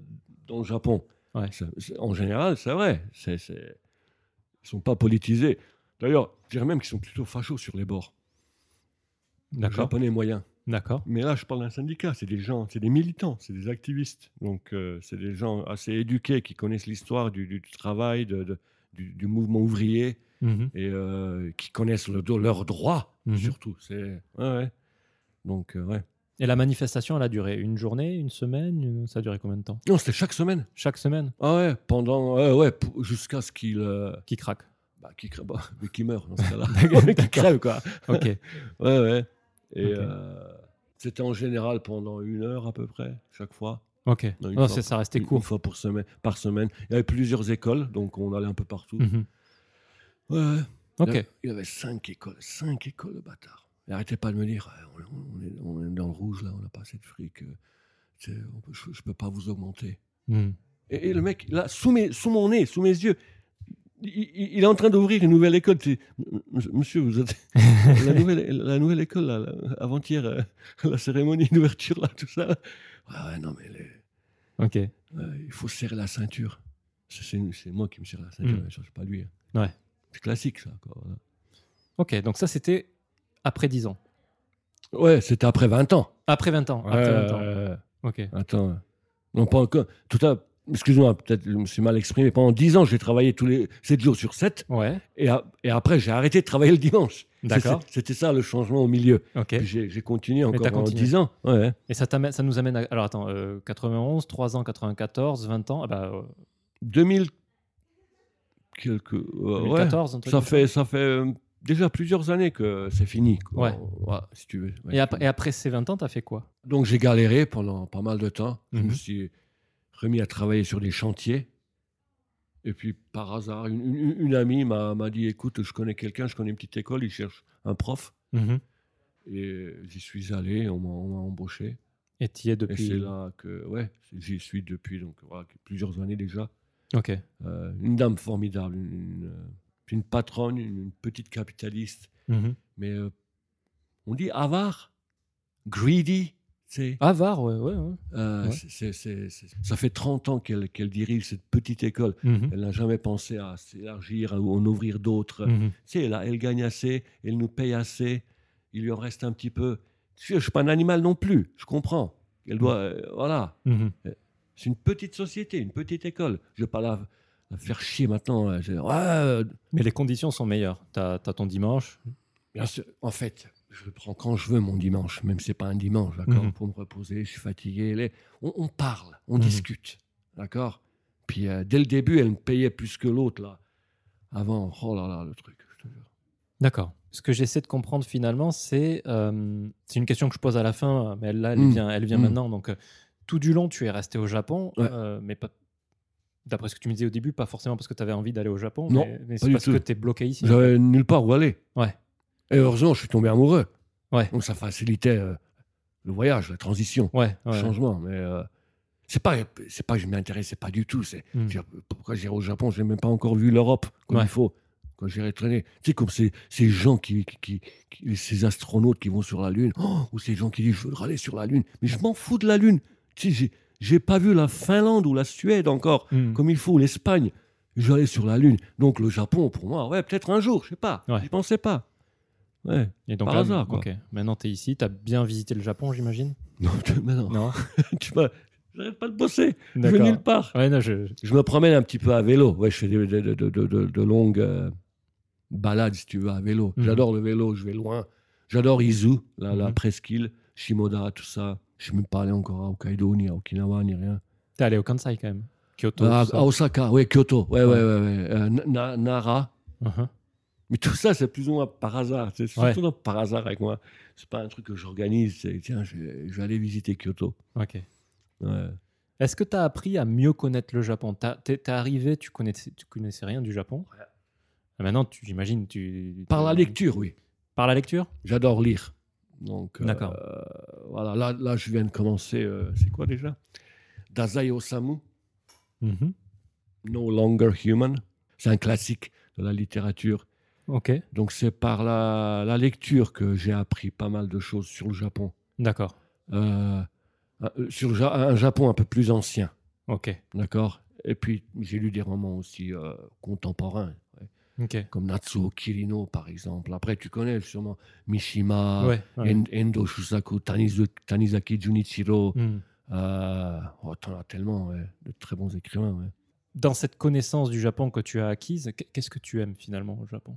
dans le Japon. C'est- en général, c'est vrai. C'est, c'est- Ils ne sont pas politisés. D'ailleurs, je dirais même qu'ils sont plutôt fachos sur les bords. D'accord. Japonais moyens. D'accord. Mais là, je parle d'un syndicat. C'est des gens, c'est des militants, c'est des activistes. Donc, euh, c'est des gens assez éduqués qui connaissent l'histoire du, du travail, de- de- du, du mouvement ouvrier Mhm. et euh, qui connaissent le- leurs droits, Mhm. surtout. C'est... Ouais, ouais. Donc, euh, ouais. Et la manifestation, elle a duré une journée, une semaine une- Ça a duré combien de temps? Non, c'était chaque semaine. Chaque semaine? Ah ouais, pendant, ouais, ouais, jusqu'à ce qu'il, euh, Qui craque bah, qu'il crève, bah, mais qu'il meurt dans ce cas-là, qu'il crève quoi. Ok. Ouais, ouais. Et euh, c'était en général pendant une heure à peu près, chaque fois. Ok. Non, fois ça restait Une- Une court. fois pour semaine, par semaine. Il y avait plusieurs écoles, donc on allait un peu partout. Mhm. Ouais. Il y Ok. avait- Il y avait cinq écoles, cinq écoles de bâtards. Et arrêtez pas de me dire, Ouais, on, on est, on est dans le rouge là, on n'a pas assez de fric. euh, on peut- je, je peux pas vous augmenter. Mhm. Et, et le mec, là, sous, mes, sous mon nez, sous mes yeux, il, est en train d'ouvrir une nouvelle école. Tu Monsieur, vous êtes. la, nouvelle, la nouvelle école, là, avant-hier, euh, la cérémonie d'ouverture, là, tout ça. là. Ouais, ouais, non, mais les- Ok. euh, il faut serrer la ceinture. C'est- moi qui me serre la ceinture, Mm. c'est pas lui. hein. Ouais. C'est classique, ça. Quoi, voilà. Ok, donc ça, c'était après 10 ans. Ouais, c'était après 20 ans. Après 20 ans. Après 20 ans. Ok. Attends. Non, pas encore. Tout à. Excuse-moi, peut-être je me suis mal exprimé. Pendant 10 ans, j'ai travaillé tous les 7 jours sur 7. Ouais. Et, a- et après, j'ai arrêté de travailler le dimanche. D'accord. C'était ça le changement au milieu. Ok. Puis j'ai continué encore pendant continué. 10 ans. Ouais. Et ça, nous amène à. Alors attends, euh, 91, 3 ans, 94, 20 ans. Ah bah, euh, 2000. Quelques. euh, ouais. 2014, un truc Ça fait, ça fait euh, déjà plusieurs années que c'est fini. quoi. Ouais. Si tu veux. Ouais. Et, après, et après ces 20 ans, t'as fait quoi? Donc j'ai galéré pendant pas mal de temps. Je Mhm. me suis remis à travailler sur des chantiers. Et puis par hasard, une, une- une amie m'a m'a dit écoute, je connais quelqu'un, je connais une petite école, il cherche un prof. Mhm. Et j'y suis allé, on m'a on m'a embauché. Et t'y es Et depuis. c'est là que, ouais, j'y suis depuis donc, voilà, plusieurs années déjà. Ok. Euh, une dame formidable, une, une, euh, une patronne, une, une petite capitaliste, Mhm. mais euh, on dit avare, greedy. Avare, ouais, ouais. ouais. euh, Ouais. ça fait 30 ans qu'elle qu'elle dirige cette petite école. Mhm. Elle n'a jamais pensé à s'élargir ou en ouvrir d'autres. Mhm. Tu sais, là, elle gagne assez, elle nous paye assez, il lui en reste un petit peu. Je ne suis pas un animal non plus, je comprends. Elle doit. euh, voilà. Mhm. C'est une petite société, une petite école. Je ne vais pas la, la faire chier maintenant. euh, je- ouais, euh, Mais les conditions sont meilleures. Tu as, ton dimanche. bien sûr. En fait, je prends quand je veux mon dimanche, même si c'est pas un dimanche, d'accord Mhm. Pour me reposer, je suis fatigué. On, on parle, on Mhm. discute, d'accord Puis euh, dès le début, elle me payait plus que l'autre, là. Avant, oh là là, le truc, je te jure. D'accord. Ce que j'essaie de comprendre finalement, c'est euh, c'est une question que je pose à la fin, mais là, elle vient, elle vient Mm. maintenant. Donc, euh, tout du long, tu es resté au Japon, Ouais. mais pas. D'après ce que tu me disais au début, pas forcément parce que tu avais envie d'aller au Japon, Non, mais, c'est parce tout. que tu es bloqué ici. J'avais nulle part où aller. Ouais. Et heureusement, je suis tombé amoureux. Ouais. Donc ça facilitait euh, le voyage, la transition, Ouais, le changement. Mais euh, c'est pas, c'est pas que je m'intéressais pas du tout. C'est Mm. dire, pourquoi j'irai au Japon? Je n'ai même pas encore vu l'Europe comme il faut. Quand j'irai traîner, tu sais comme ces, ces gens qui, qui, ces astronautes qui vont sur la Lune, oh, ou ces gens qui disent je veux aller sur la Lune, mais je m'en fous de la Lune. Tu sais, j'ai, j'ai pas vu la Finlande ou la Suède encore Mm. comme il faut, ou l'Espagne. Je vais aller sur la Lune. Donc le Japon, pour moi, ouais, peut-être un jour, je sais pas. Ouais. J'y pensais pas. Ouais. Et donc par là, hasard, quoi. ok. Maintenant, tu es ici, tu as bien visité le Japon, j'imagine? Non, mais non. Non tu vois, j'arrête pas de bosser. Je vais nulle part. Ouais, non, je. Je me promène un petit peu à vélo. Ouais, je fais de, de- de- de- de- de longues euh, balades, si tu veux, à vélo. Mhm. J'adore le vélo, je vais loin. J'adore Izu, la, la Mhm. presqu'île, Shimoda, tout ça. Je ne suis même pas allé encore à Hokkaido, ni à Okinawa, ni rien. T'es allé au Kansai quand même. Kyoto. Ah, à Osaka, ouais, Kyoto, ouais, ouais, Ouais. ouais. ouais. Euh, Na- Nara. Mhm. Mais tout ça, c'est plus ou moins par hasard. C'est Ouais. surtout par hasard avec moi. C'est pas un truc que j'organise. C'est tiens, je vais, je vais aller visiter Kyoto. Ok. Ouais. Est-ce que tu as appris à mieux connaître le Japon? T'es t'es arrivé, tu connaissais, tu connaissais rien du Japon? Maintenant, tu- j'imagine, tu. Par la lecture, oui. Par la lecture? J'adore lire. Donc, euh, D'accord. voilà, là, là, je viens de commencer. euh, c'est quoi déjà? Dazai Osamu, Mhm. No Longer Human. C'est un classique de la littérature. Ok, Donc, c'est par la, la lecture que j'ai appris pas mal de choses sur le Japon. d'accord. Euh, euh, sur le un Japon un peu plus ancien. Ok, D'accord? Et puis, j'ai lu des romans aussi euh, contemporains, ouais, ok. comme Natsuo Kirino, par exemple. Après, tu connais sûrement Mishima, ouais. ouais. En- Endo Shusaku, Tanizu- Tanizaki Junichiro. Hmm. Euh, oh, t'en as tellement, de très bons écrivains. Dans cette connaissance du Japon que tu as acquise, qu- qu'est-ce que tu aimes finalement au Japon?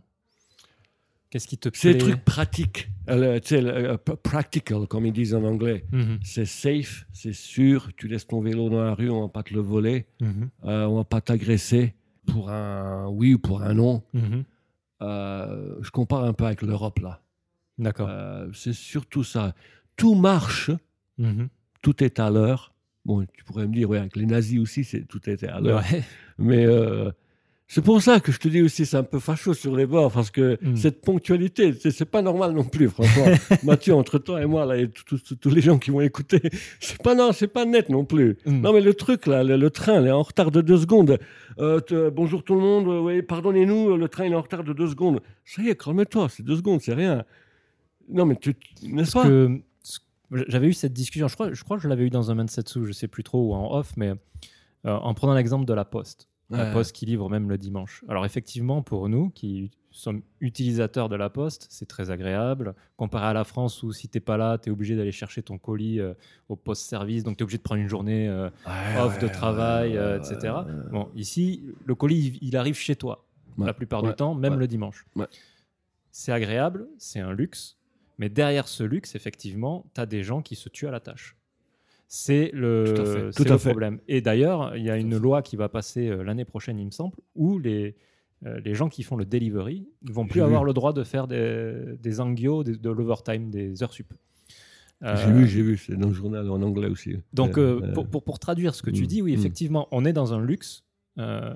Qu'est-ce qui te C'est plaît des trucs pratiques, euh, euh, practical, comme ils disent en anglais. Mhm. C'est safe, c'est sûr. Tu laisses ton vélo dans la rue, on va pas te le voler, Mhm. euh, on va pas t'agresser pour un oui ou pour un non. Mhm. Euh, je compare un peu avec l'Europe là. D'accord. Euh, c'est surtout ça. Tout marche, Mhm. tout est à l'heure. Bon, tu pourrais me dire, ouais, avec les nazis aussi, c'est tout était à l'heure. Ouais. Mais euh, c'est pour ça que je te dis aussi, c'est un peu facho sur les bords, parce que Mm. cette ponctualité, c'est pas normal non plus, franchement. Mathieu, entre toi et moi, là, et tous- les gens qui vont écouter, c'est pas, non, c'est pas net non plus. Mm. Non, mais le truc, là, le, le train, il est en retard de deux secondes. Euh, te- bonjour tout le monde, euh, oui, pardonnez-nous, le train il est en retard de deux secondes. Ça y est, calme-toi, c'est deux secondes, c'est rien. Non, mais tu, n'est-ce pas? que j'avais eu cette discussion, je crois, je crois que je l'avais eu dans un Mansetsu, je sais plus trop, ou en off, mais euh, en prenant l'exemple de la Poste. La. Poste qui livre même le dimanche. Alors effectivement, pour nous qui sommes utilisateurs de la Poste, c'est très agréable. Comparé à la France où si t'es pas là, tu es obligé d'aller chercher ton colis euh, au poste-service, donc tu es obligé de prendre une journée euh, Ouais, off de travail, ouais, euh, etc. Bon, ici, le colis, il, arrive chez toi la plupart du temps, même le dimanche. C'est agréable, c'est un luxe, mais derrière ce luxe, effectivement, tu as des gens qui se tuent à la tâche. C'est le, Tout à fait, fait. problème. Et d'ailleurs, il y a Tout une fait. loi qui va passer euh, l'année prochaine, il me semble, où les, euh, les gens qui font le delivery ne vont plus J'ai avoir vu. le droit de faire des, des angios, des- de l'overtime, des heures sup. J'ai Euh, vu, j'ai vu, c'est dans le journal en anglais aussi. donc, Euh, euh, euh, pour, pour, pour traduire ce que tu mm, dis, oui, mm. effectivement, on est dans un luxe, euh,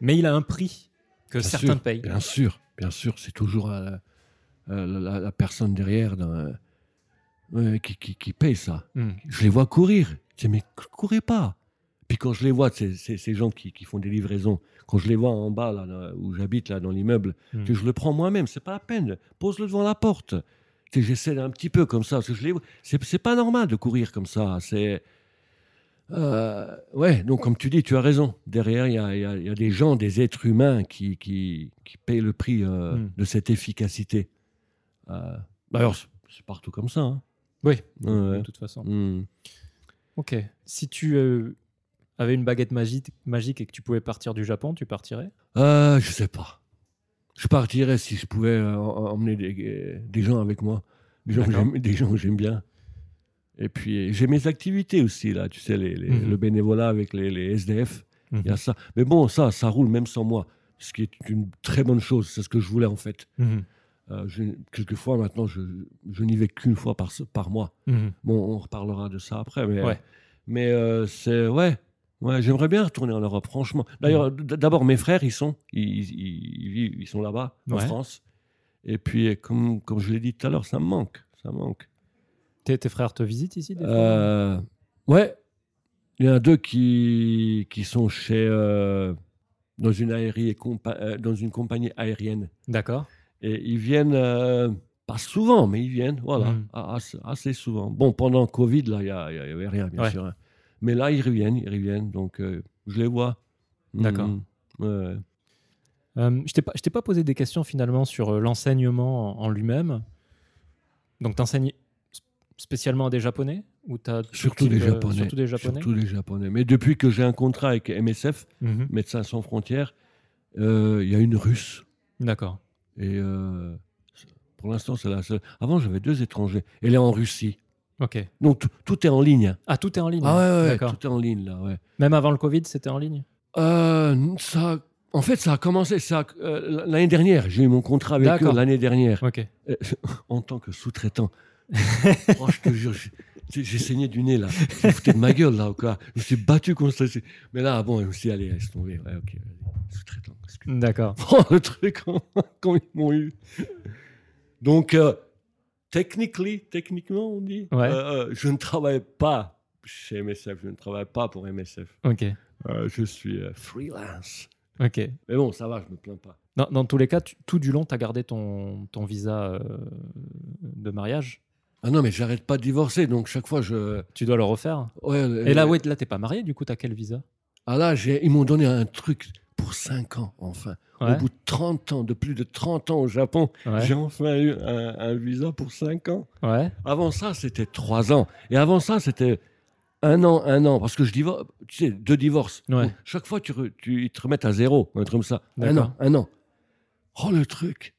mais il a un prix que Bien certains sûr, payent. Bien sûr, bien sûr, c'est toujours la, la- la- la personne derrière dans, euh, qui, qui- qui paye ça. Mm. Je les vois courir. Je dis, mais cou- courez pas. Puis quand je les vois, ces gens qui, qui font des livraisons, quand je les vois en bas, là, là, où j'habite, là, dans l'immeuble, Hmm. je le prends moi-même, c'est pas la peine. Pose-le devant la porte. J'essaie un petit peu comme ça, parce que je les vois. C'est pas normal de courir comme ça. C'est. Euh, ouais, donc comme tu dis, tu as raison. Derrière, il y a, y y des gens, des êtres humains qui, qui, qui payent le prix euh, Hmm. de cette efficacité. Euh, D'ailleurs, c'est- c'est partout comme ça. hein. Oui, de toute façon. Hmm. Ok. Si tu euh, avais une baguette magique, magique et que tu pouvais partir du Japon, tu partirais? Euh, je sais pas. Je partirais si je pouvais euh, em- emmener des, des gens avec moi, des gens, que des gens que j'aime bien. Et puis j'ai mes activités aussi là, tu sais, les, les- Mhm. le bénévolat avec les, les SDF, Mhm. il y a ça. Mais bon, ça, ça roule même sans moi, ce qui est une très bonne chose. C'est ce que je voulais en fait. Euh, je- quelquefois maintenant, je, je n'y vais qu'une fois par, mois. Mhm. Bon, on reparlera de ça après, mais, Ouais. mais euh, c'est ouais, ouais, j'aimerais bien retourner en Europe, franchement. D'ailleurs, d- d'abord mes frères, ils sont, ils, ils, ils sont là-bas en. France. Et puis, comme comme je l'ai dit tout à l'heure, ça me manque, ça me manque. Tes, tes frères te visitent ici des fois Euh, ouais, il y en a deux qui qui sont chez euh, dans une aérie euh, dans une compagnie aérienne. D'accord. Et ils viennent, euh, pas souvent, mais ils viennent, voilà, a- assez, assez souvent. Bon, pendant Covid, là, il n'y avait rien, bien Ouais. sûr. hein. Mais là, ils reviennent, ils reviennent, donc euh, je les vois. D'accord. Mhm. Ouais. Euh, je t'ai pas, je t'ai pas posé des questions finalement sur euh, l'enseignement en, en lui-même. Donc, tu enseignes spécialement à des Japonais? Ou tout Surtout des Japonais. Surtout des Japonais? Surtout les Japonais. Mais depuis que j'ai un contrat avec MSF, Mhm. Médecins sans frontières, euh, il y a une Russe. D'accord. Et euh, pour l'instant, c'est la seule. Avant, j'avais deux étrangers. Elle est en Russie. Ok. Donc, tout- est en ligne. Ah, tout est en ligne Ah ouais, ouais, D'accord. tout est en ligne, là, ouais. Même avant le Covid, c'était en ligne? Euh, ça, en fait, ça a commencé ça, euh, l'année dernière. J'ai eu mon contrat avec eux l'année dernière Ok. En tant que sous-traitant. oh, je te jure, j'ai- saigné du nez là. Je foutais de ma gueule là. quoi. Je me suis battu contre ça. Mais là, bon, je me suis dit, allez, laisse tomber. Ouais, ok, sous-traitant. D'accord. Oh, le truc, quand ils m'ont eu. Donc, euh, technically, techniquement, on dit, Ouais. euh, euh, je ne travaille pas chez MSF. Je ne travaille pas pour MSF. Ok. Euh, je suis freelance. Ok. Mais bon, ça va, je me plains pas. Dans, dans tous les cas, tu- tout du long, tu as gardé ton, ton visa de mariage? Ah non, mais j'arrête pas de divorcer, donc chaque fois je. Tu dois le refaire. Ouais, Et là, euh, ouais, là, t'es pas marié, du coup, t'as quel visa? Ah là, ils m'ont donné un truc pour 5 ans, enfin. Ouais. Au bout de 30 ans, de plus de 30 ans au Japon, Ouais. j'ai enfin eu un, un visa pour 5 ans. Ouais. Avant ça, c'était 3 ans. Et avant ça, c'était un an, un an. Parce que je divorce, tu sais, deux divorces. Donc, chaque fois, tu, re- tu, ils te remettent à zéro, un truc comme ça. Un an, un an. Oh, le truc.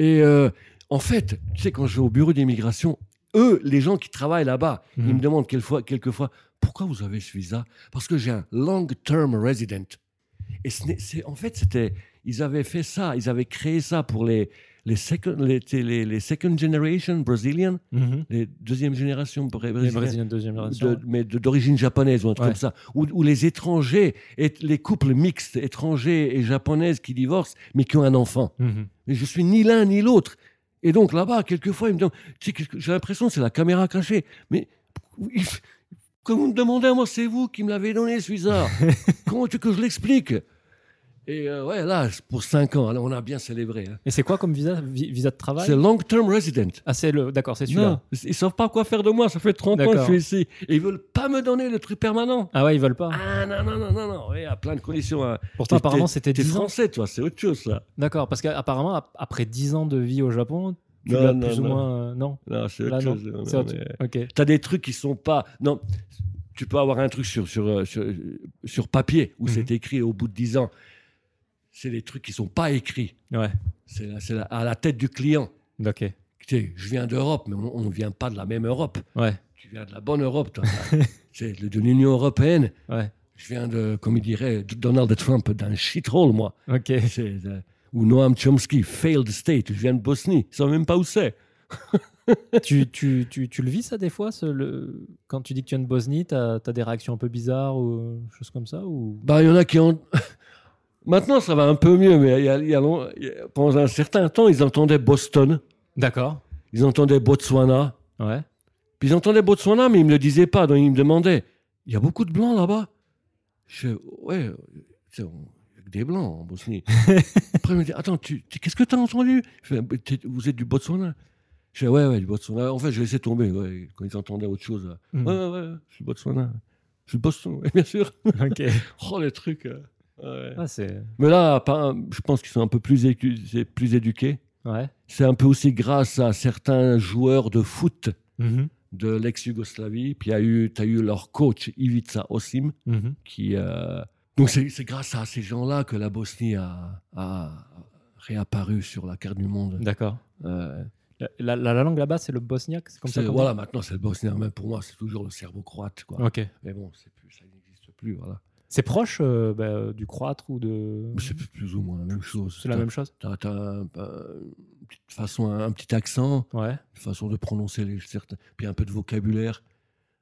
Et euh, en fait, tu sais, quand je vais au bureau d'immigration, eux, les gens qui travaillent là-bas, ils Mhm. me demandent quelquefois, quelquefois pourquoi vous avez ce visa? Parce que j'ai un long-term resident. Et c'est, en fait, c'était, ils avaient fait ça, ils avaient créé ça pour les, les, second, les, les, les second generation Brazilian, Mhm. les deuxième génération brésiliens, Brésiliens de deuxième génération. de- mais d'origine japonaise ou un truc Ouais. comme ça, où les étrangers, et les couples mixtes, étrangers et japonaises qui divorcent, mais qui ont un enfant. Mhm. Mais je suis ni l'un ni l'autre. Et donc là-bas, quelquefois, ils me tu sais, que- j'ai l'impression que c'est la caméra cachée. Mais il- quand vous me demandez à moi, c'est vous qui me l'avez donné, ce visa. Comment tu veux que je l'explique? Et euh, ouais, là, pour 5 ans, on a bien célébré. hein. Et c'est quoi comme visa vi- Visa de travail? C'est long-term resident. Ah, c'est le. D'accord, c'est Non, celui-là. ils savent pas quoi faire de moi. Ça fait 30 ans que je suis ici. Et ils veulent pas me donner le truc permanent. Ah ouais, ils veulent pas. Ah non, non, non, non, non. Il y a plein de conditions. hein. Pourtant, apparemment, c'était T'es 10 ans. français, toi, c'est autre chose, ça. D'accord, parce qu'apparemment, ap- après 10 ans de vie au Japon, tu Non, plus ou moins. euh, non? Non, c'est autre Là, chose. Non, autre- mais-. T'as des trucs qui sont pas. Non, tu peux avoir un truc sur, sur, euh, sur, sur papier où Mhm. c'est écrit au bout de 10 ans. C'est des trucs qui sont pas écrits. Ouais. C'est à la tête du client. Ok. Tu sais, je viens d'Europe, mais on ne vient pas de la même Europe. Ouais. Tu viens de la bonne Europe, toi. c'est de, l'Union européenne. Ouais. Je viens de, comme il dirait Donald Trump, d'un shithole, moi. Ok. Euh, ou Noam Chomsky, failed state. Je viens de Bosnie. Ils savent même pas où c'est. tu, tu, tu, tu le vis, ça, des fois ce- le... Quand tu dis que tu viens de Bosnie, tu as, des réactions un peu bizarres ou euh, choses comme ça ou... Bah, il y en a qui ont. Maintenant, ça va un peu mieux, mais il y a, il y a long- il y a- pendant un certain temps, ils entendaient Boston, D'accord. ils entendaient Botswana. Ouais. Puis ils entendaient Botswana, mais ils me le disaient pas. Donc ils me demandaient il y a beaucoup de blancs là-bas? Je ouais, c'est des blancs en Bosnie. Après, il me dit, attends, qu'est-ce que tu as entendu? Je fais, Vous êtes du Botswana? Je fais, ouais, ouais, du Botswana. En fait, je laissais tomber ouais, quand ils entendaient autre chose. là. Mm. Ouais, ouais, ouais, je suis Botswana. Je suis Boston, bien sûr. Ok. Oh, les trucs. euh, ouais. Ah. Mais là, je pense qu'ils sont un peu plus, éduqués. Ouais. C'est un peu aussi grâce à certains joueurs de foot Mhm. de l'ex-Yougoslavie. Puis tu as eu leur coach, Ivica Osim, Mhm. qui. euh, Donc c'est grâce à ces gens-là que la Bosnie a, a réapparu sur la carte du monde. D'accord. Euh, La, la- la langue là-bas, c'est le bosniaque C'est comme ça voilà, maintenant c'est le bosnien. Même pour moi, c'est toujours le serbo-croate. Ok. Mais bon, plus, ça n'existe plus. Voilà. C'est proche euh, bah, du croate ou de. C'est plus ou moins la même chose. C'est la même chose Tu as, un, un- une petite façon, un, petit accent, Ouais. une façon de prononcer les certains, puis un peu de vocabulaire.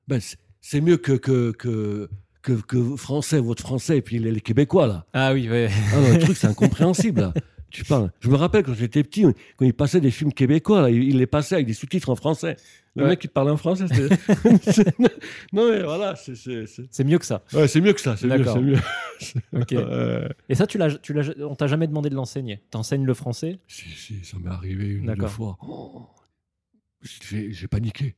Ben, c'est- c'est mieux que, que, que, que, que français, votre français, et puis les, les Québécois, là. Ah oui, ouais. Ah le truc, c'est incompréhensible, là. Tu parles. Je me rappelle quand j'étais petit, quand ils passaient des films québécois, là, ils les passaient avec des sous-titres en français. Le Ouais. mec qui te parlait en français, non, mais voilà, c'est. Mieux que ça. ouais, c'est mieux que ça, c'est mieux. Euh, Et ça, tu l'as, tu l'as, on t'a jamais demandé de l'enseigner? T'enseignes le français? Si, si, ça m'est arrivé une ou deux fois. Oh, j'ai j'ai paniqué.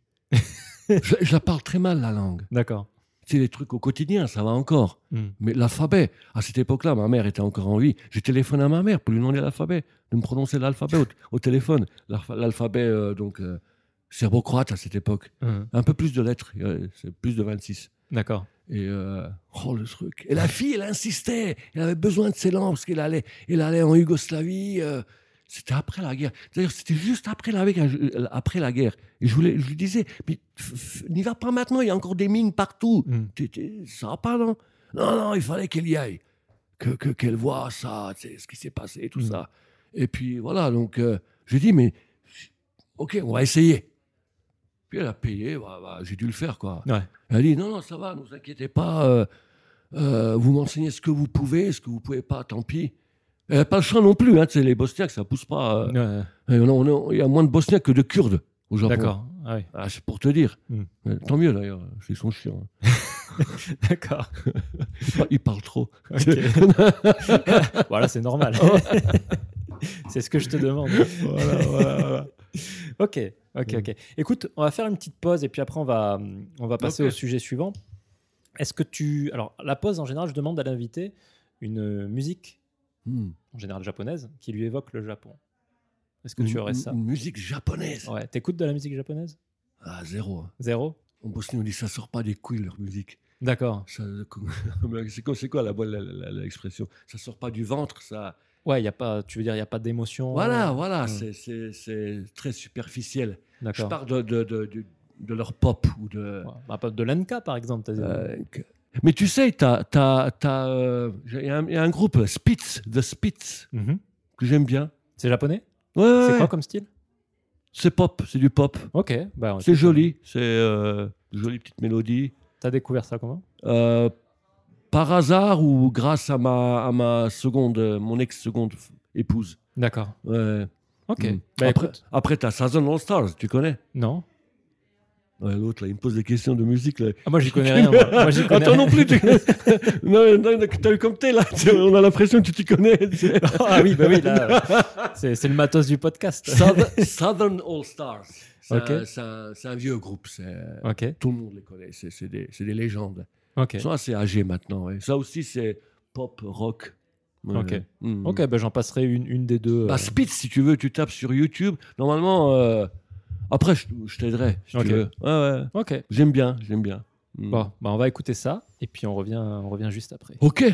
je, je la parle très mal, la langue. D'accord. C'est les trucs au quotidien, ça va encore. Hmm. Mais l'alphabet, à cette époque-là, ma mère était encore en vie. J'ai téléphoné à ma mère pour lui demander l'alphabet, de me prononcer l'alphabet au, au téléphone. L'alpha- L'alphabet, euh, donc, euh, serbo-croate à cette époque. Hmm. Un peu plus de lettres, euh, c'est plus de 26. D'accord. Et euh, oh le truc. Et la fille, elle insistait. Elle avait besoin de ses langues parce qu'elle allait, elle allait en Yougoslavie. C'était après la guerre. D'ailleurs, c'était juste après la guerre. je- Après la guerre. Et je, voulais, je lui disais, mais n'y va pas maintenant. Il y a encore des mines partout. T'es- ça va pas, non? Non, non, il fallait qu'elle y aille. Que que- qu'elle voit ça, ce qui s'est passé, tout Mm. ça. Et puis voilà. Donc, euh, j'ai dit, mais ok, on va essayer. Puis elle a payé. bah, bah, j'ai dû le faire, quoi. Ouais. Elle a dit non, non, ça va, ne vous inquiétez pas. euh, euh, vous m'enseignez ce que vous pouvez, ce que vous pouvez pas, tant pis. N'a pas le choix non plus. Hein, les Bosniaques, ça pousse pas. euh, Ouais. a- Il y a moins de Bosniaques que de Kurdes au Japon. D'accord. Ah oui. Ah, c'est pour te dire. Hmm. Euh, Tant mieux d'ailleurs, ils sont chiants. hein. D'accord. Ils par- Ils parlent trop. Voilà, c'est normal. c'est ce que je te demande. Voilà, voilà, voilà. Ok, ok, ok. Écoute, on va faire une petite pause et puis après on va, on va passer au sujet suivant. Est-ce que tu... Alors, la pause, en général, je demande à l'invité une musique, Hmm. en général japonaise, qui lui évoque le Japon. Est-ce que tu aurais ça Une musique japonaise. Ouais, t'écoutes de la musique japonaise? Ah, zéro. hein. Zéro? En Bosnie, on dit ça sort pas des couilles, leur musique. D'accord. C'est quoi, quoi l'expression? Ça sort pas du ventre, ça. Ouais, y a pas, tu veux dire, il n'y a pas d'émotion? Voilà, voilà, Hmm. c'est- très superficiel. Je D'accord. parle de, de, de, de- leur pop ou de. Ouais, bah, de l'NK, par exemple. t'as dit. euh, Mais tu sais, t'as, euh, il y, a un- il groupe, Spitz, The Spitz, Mhm. que j'aime bien. C'est japonais? Ouais, ouais, C'est ouais. quoi comme style? C'est pop, c'est du pop. Ok, bah, C'est joli, c'est euh, une jolie petite mélodie. T'as découvert ça comment? Euh, par hasard ou grâce à ma, à ma seconde, mon ex-seconde épouse. D'accord. Ouais. Ok. Mm. Bah, après, écoute, après, t'as Southern All Stars, tu connais? Non. Ouais, L'autre, là, il me pose des questions de musique. Là. Ah, moi, j'y connais rien. Moi, Moi, connais Attends rien. non plus. Tu... non, non, t'as vu comme t'es là. On a l'impression que tu t'y connais. ah oui, bah oui, là, c'est le matos du podcast. Southern, Southern All Stars. C'est un, vieux groupe. c'est- Ok, Tout le monde les connaît. C'est des, des légendes. ok. Ils sont assez âgés maintenant. ouais. Ça aussi, c'est pop, rock. Ok. Mm. Ok, bah, j'en passerai une, une des deux. Bah, euh. Spitz, si tu veux, tu tapes sur YouTube. Normalement, euh, après, je, je t'aiderai. Si Ok. tu veux. Ouais, ouais. Ok. J'aime bien, j'aime bien. Mm. Bon, bah, on va écouter ça et puis on revient, on revient juste après. Ok.「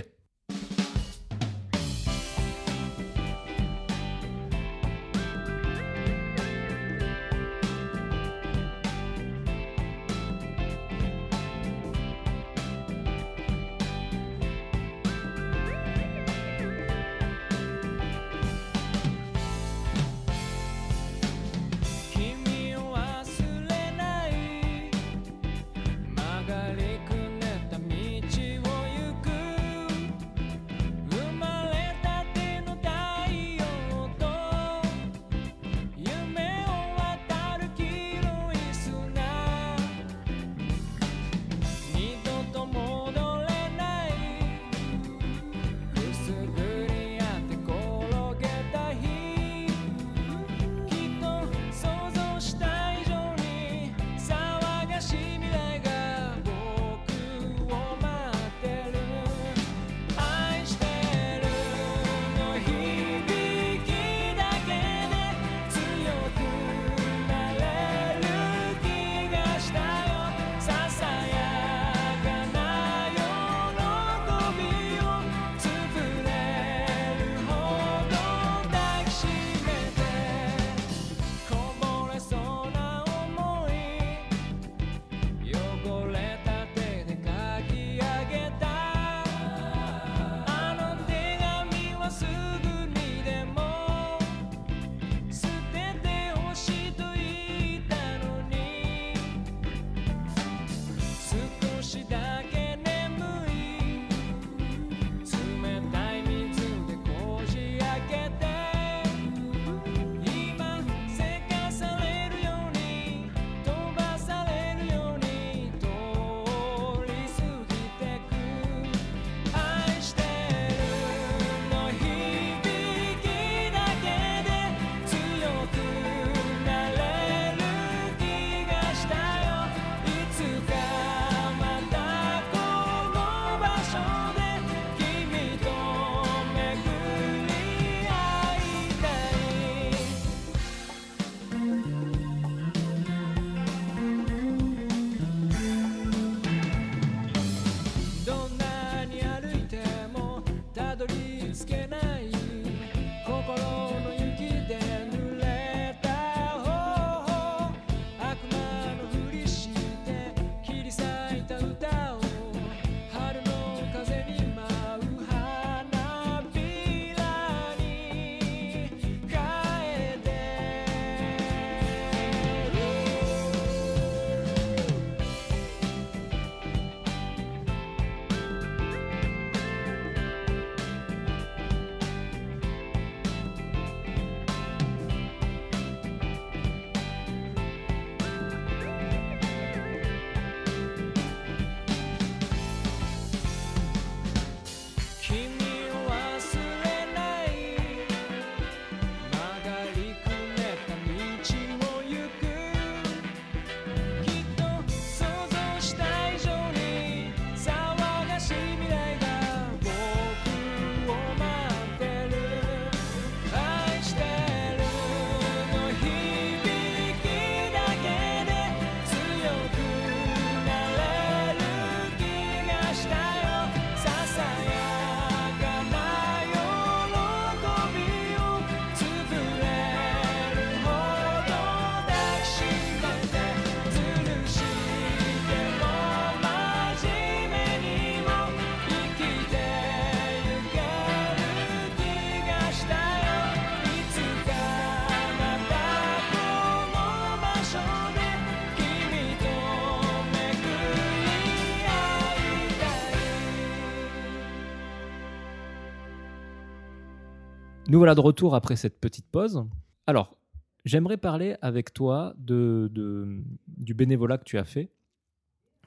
Nous voilà de retour après cette petite pause. Alors, j'aimerais parler avec toi de, de- du bénévolat que tu as fait.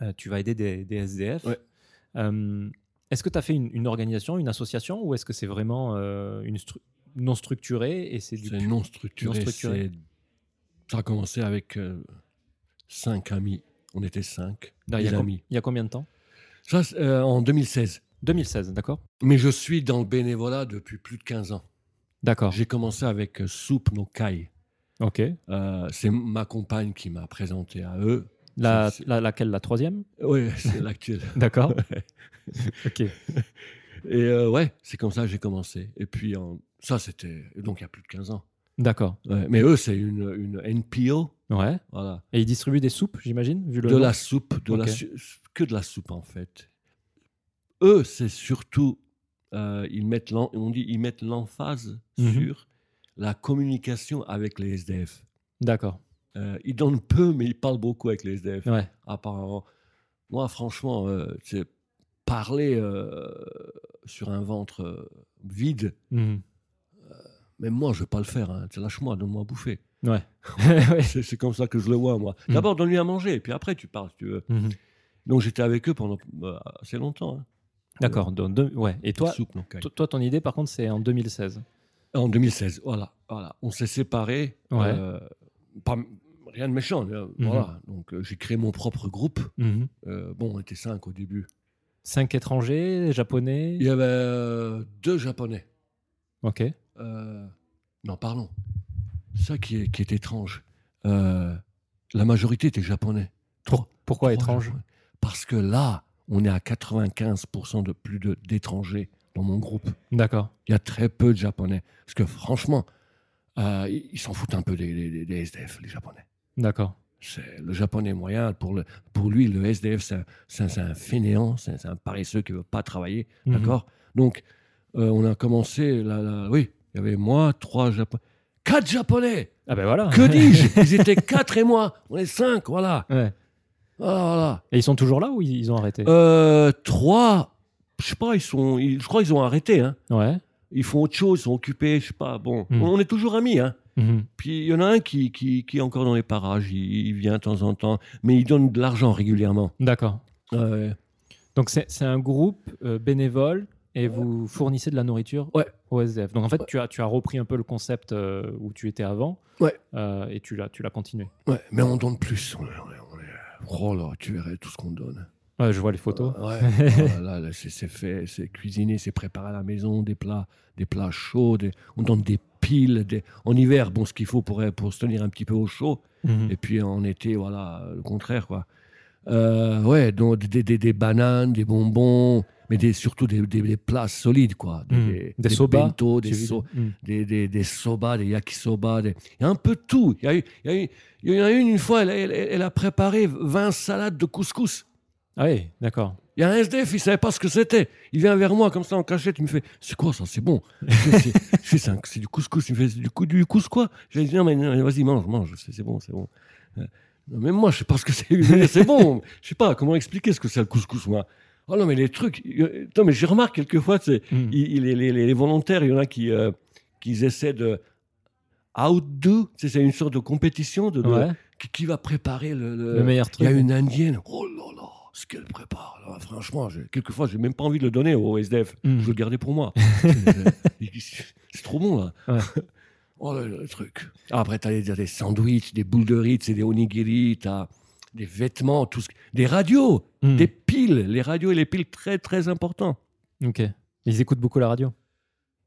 Euh, tu vas aider des, des SDF. Ouais. Euh, est-ce que tu as fait une, une organisation, une association, ou est-ce que c'est vraiment euh, une stru- non structurée et c'est du C'est non structuré. non structuré? Ça a commencé avec cinq amis. On était cinq. Non, il, y a amis. il y a combien de temps? Ça, en 2016. 2016, d'accord Mais je suis dans le bénévolat depuis plus de 15 ans. D'accord. J'ai commencé avec euh, Soupe no Kai. Ok. Euh, c'est ma compagne qui m'a présenté à eux. La, laquelle La troisième? Oui, c'est l'actuel. D'accord. ok. Et euh, ouais, c'est comme ça que j'ai commencé. Et puis, en- ça, c'était. Donc, il y a plus de 15 ans. D'accord. Ouais, Mais eux, c'est une, une NPO. Ouais. Voilà. Et ils distribuent des soupes, j'imagine, vu le De nom? la soupe, de la que de la soupe, en fait. Eux, c'est surtout. Euh, ils mettent on dit ils mettent l'emphase Mhm. sur la communication avec les SDF. D'accord. Euh, ils donnent peu, mais ils parlent beaucoup avec les SDF. Ouais. apparemment. Moi, franchement, euh, c'est parler euh, sur un ventre vide. Mhm. Même moi, je vais pas le faire. Hein. Lâche-moi, donne-moi à bouffer. Ouais. C'est comme ça que je le vois, moi. Mm. D'abord, donne-lui à manger, et puis après, tu parles, si tu veux. Mhm. Donc, j'étais avec eux pendant assez longtemps. hein. D'accord. donc deux- ouais. Et toi, toi, ton idée, par contre, c'est en 2016. En 2016, voilà. voilà. On s'est séparés. Ouais. euh, pas, rien de méchant. euh, Mhm. Voilà. Donc, euh, j'ai créé mon propre groupe. Mhm. Euh, bon, on était cinq au début. Cinq étrangers, japonais. Il y avait euh, deux Japonais. Ok. Euh, non, parlons. Ça qui est, qui est étrange. Euh, la majorité était japonais. Pour- pourquoi Trois étrange? Japonais. Parce que là, on est à 95% de plus de- d'étrangers dans mon groupe. D'accord. Il y a très peu de japonais. Parce que franchement, euh, ils s'en foutent un peu des, des- des SDF, les japonais. D'accord. C'est le japonais moyen. Pour, le, pour lui, le SDF, c'est un, un- fainéant, c'est un paresseux qui ne veut pas travailler. Mhm. D'accord? Donc, euh, on a commencé, là, là, oui, il y avait moi, trois japonais. Quatre japonais Ah ben voilà. Que dis-je? Ils étaient quatre et moi. On est cinq, voilà. Ouais. Voilà, voilà. Et ils sont toujours là ou ils ils ont arrêté? Euh, trois, je sais pas, ils sont, ils- je crois qu'ils ont arrêté. Hein. Ouais. Ils font autre chose, ils sont occupés, je sais pas. Bon, Mhm. on est toujours amis. Hein. Mhm. Puis il y en a un qui, qui, qui est encore dans les parages, il, il vient de temps en temps, mais il donne de l'argent régulièrement. D'accord. Donc c'est c'est un groupe euh, bénévole et vous fournissez de la nourriture Ouais. au SDF. Donc en fait, Ouais. tu, as, tu as repris un peu le concept euh, où tu étais avant Ouais. et tu l'as tu l'as continué. Ouais, mais on donne plus. On on Oh là, tu verrais tout ce qu'on donne. Ouais, je vois les photos. Ouais, Ah, là, là, c'est fait, c'est cuisiné, c'est préparé à la maison, des plats, des plats chauds. des- on donne des piles. des- en hiver, bon, ce qu'il faut pour, pour se tenir un petit peu au chaud. Mhm. Et puis en été, voilà, le contraire, quoi. Euh, ouais, donc des, des- des bananes, des bonbons, mais des, surtout des, des- des plats solides, quoi. Des, Mhm. des, Des soba, bento, des, so- des, des, des soba, des yakisoba. des- Il y a un peu de tout. Il y, a eu- il y, a eu- il y en a une, une fois, elle, elle- elle a préparé 20 salades de couscous. Ah oui, d'accord. Il y a un SDF, il savait pas ce que c'était. Il vient vers moi comme ça en cachette, il me fait C'est quoi ça? C'est bon. C'est du couscous. Il me fait C'est du, cou- du couscous quoi? J'ai dit Non, mais vas-y, mange, mange. C'est bon, c'est bon. Euh, Même moi, je sais pas ce que c'est. C'est bon. Je sais pas comment expliquer ce que c'est le couscous, moi? Oh non, mais les trucs. euh, Non, mais j'ai remarqué quelquefois, c'est il- il- les, les- les volontaires, il y en a qui, euh, qui essaient de outdo. C'est une sorte de compétition de, de- Ouais, qui, qui va préparer le, le- le meilleur il truc. y a une indienne. Oh là là, ce qu'elle prépare. là, franchement, j'ai- quelquefois, j'ai même pas envie de le donner au SDF. Mm. Je veux le garder pour moi. C'est trop bon, là. Ouais. Oh là le truc. Ah, après, t'as des, des sandwichs, des boules de riz, c'est des onigiri, t'as des vêtements, tout ce... des radios, Mhm. des piles. Les radios et les piles, très, très importants. Ok. Ils écoutent beaucoup la radio?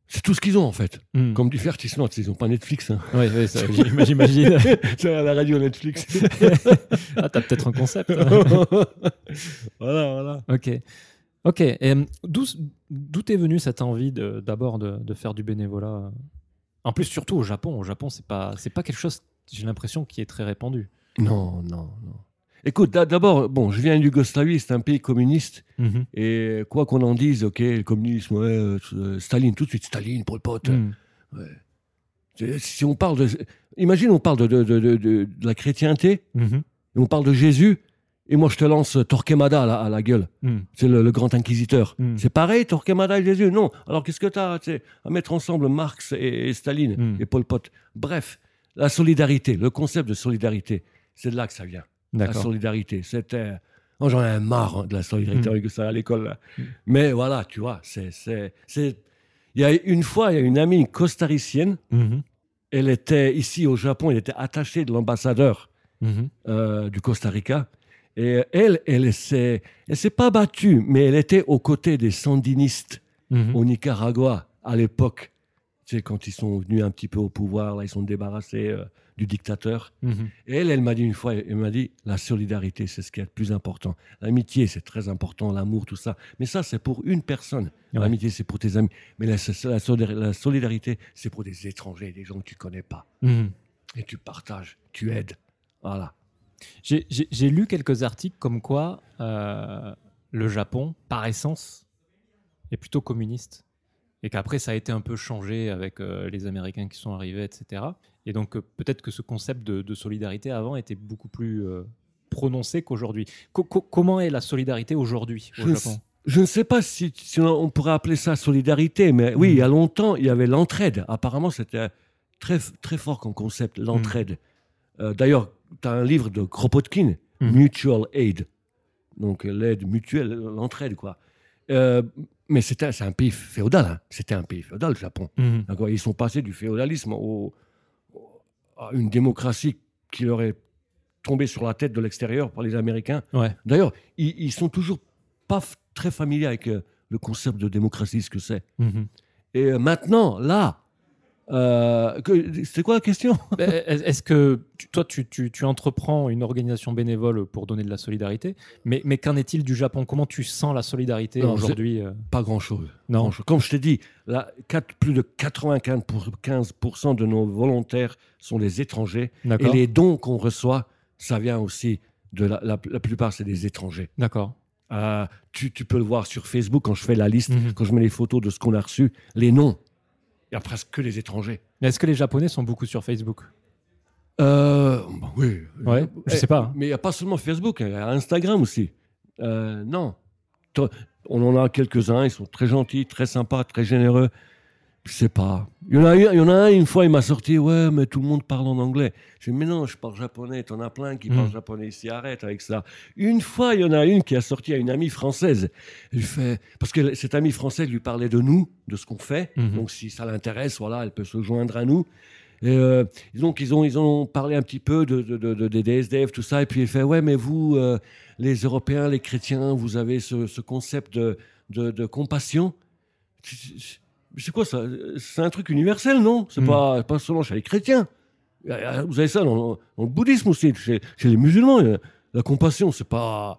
C'est tout ce qu'ils ont, en fait. Mhm. Comme divertissement. Ils ont pas Netflix. Hein. Ouais, ça, j'im- j'imagine. La radio Netflix. ah, t'as peut-être un concept. voilà, voilà. ok. Ok. Euh, d'où d'où t'es venue cette envie de- d'abord de, de faire du bénévolat? En plus, surtout au Japon. Au Japon, c'est pas c'est pas quelque chose. J'ai l'impression qui est très répandu. Non, non, non. Écoute, d'a- d'abord, bon, je viens de Yougoslavie, c'est un pays communiste. Mhm. Et quoi qu'on en dise, ok, le communisme, ouais, euh, euh, Staline, tout de suite, Staline, Pol Pot. Mhm. ouais. C'est- Si on parle de. Imagine, on parle de, de, de, de- la chrétienté, Mhm. et on parle de Jésus, et moi je te lance Torquemada à la, à la gueule. C'est le, le grand inquisiteur. C'est pareil, Torquemada et Jésus? Non. Alors qu'est-ce que tu as à mettre ensemble Marx et, et Staline et Pol Pot? Bref, la solidarité, le concept de solidarité, c'est de là que ça vient. La solidarité, c'était. Oh, J'en ai marre hein, de la solidarité Mm. avec ça à l'école. là. Mm. Mais voilà, tu vois, c'est. c'est- c'est- Il y a une fois, il y a une amie costaricienne, Mhm. elle était ici au Japon, elle était attachée de l'ambassadeur Mhm. euh, du Costa Rica. Et elle, elle s'est, elle s'est pas battue, mais elle était aux côtés des sandinistes Mhm. au Nicaragua à l'époque. Tu sais, quand ils sont venus un petit peu au pouvoir, là, ils sont débarrassés euh, du dictateur. Mhm. Et elle, elle m'a dit une fois, elle m'a dit, la solidarité, c'est ce qui est le plus important. L'amitié, c'est très important, l'amour, tout ça. Mais ça, c'est pour une personne. Ouais. L'amitié, c'est pour tes amis. Mais la, la solidar- la solidarité, c'est pour des étrangers, des gens que tu connais pas. Mhm. Et tu partages, tu aides. Voilà. J'ai lu quelques articles comme quoi euh, le Japon, par essence, est plutôt communiste. Et qu'après, ça a été un peu changé avec euh, les Américains qui sont arrivés, etc. Et donc, euh, peut-être que ce concept de, de solidarité avant était beaucoup plus euh, prononcé qu'aujourd'hui. Co- co- comment est la solidarité aujourd'hui au Je ne Japon? Je ne sais pas si, si on pourrait appeler ça solidarité, mais oui, il y a longtemps, il y avait l'entraide. Apparemment, c'était très, très fort comme concept, l'entraide. Euh, D'ailleurs, tu as un livre de Kropotkin, Mhm. Mutual Aid. Donc, l'aide mutuelle, l'entraide, quoi. Euh, mais c'est un pays féodal. hein. C'était un pays féodal, le Japon. Ils sont passés du féodalisme au- à une démocratie qui leur est tombée sur la tête de l'extérieur par les Américains. Ouais. D'ailleurs, ils, ils sont toujours pas très familiers avec euh, le concept de démocratie, ce que c'est. Mhm. Et euh, maintenant, là, euh, c'était quoi la question? Ben, Est- Est-ce que tu- toi, tu, tu- tu entreprends une organisation bénévole pour donner de la solidarité, mais, mais qu'en est-il du Japon? Comment tu sens la solidarité aujourd'hui euh? Pas grand-chose. Non. Comme je t'ai dit, là, plus de 95% de nos volontaires sont des étrangers. Et les dons qu'on reçoit, ça vient aussi de la, la, la plupart, c'est des étrangers. D'accord. Euh, tu, tu peux le voir sur Facebook quand je fais la liste, Mhm. quand je mets les photos de ce qu'on a reçu, les noms. Il y a presque que des étrangers. Mais Est-ce que les Japonais sont beaucoup sur Facebook? Euh, bah oui. Ouais, je sais pas. hein. Mais il n'y a pas seulement Facebook, il y a Instagram aussi. Euh, non. On en a quelques-uns, ils sont très gentils, très sympas, très généreux. Je sais pas. Il y en a, il y en a un, une fois, il m'a sorti Ouais, mais tout le monde parle en anglais. Je dis Mais non, je parle japonais. T'en as plein qui Mm. parlent japonais ici. Arrête avec ça. Une fois, il y en a une qui a sorti à une amie française. Elle fait Parce que cette amie française lui parlait de nous, de ce qu'on fait. Mhm. Donc, si ça l'intéresse, voilà, elle peut se joindre à nous. Et euh, donc, ils ont, ils ont parlé un petit peu de, de, de- de- des SDF, tout ça. Et puis, il fait Ouais, mais vous, euh, les Européens, les chrétiens, vous avez ce, ce concept de, de, de compassion. C'est quoi ça C'est un truc universel, non? C'est Mm. pas, pas seulement chez les chrétiens. Euh, Vous avez ça dans, dans le bouddhisme aussi, chez, chez les musulmans. euh, La compassion, c'est pas,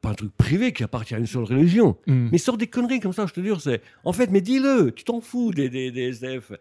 pas un truc privé qui appartient à une seule religion. Mhm. Mais sort des conneries comme ça, je te jure. C'est... En fait, mais dis-le, tu t'en fous des, des, des SDF.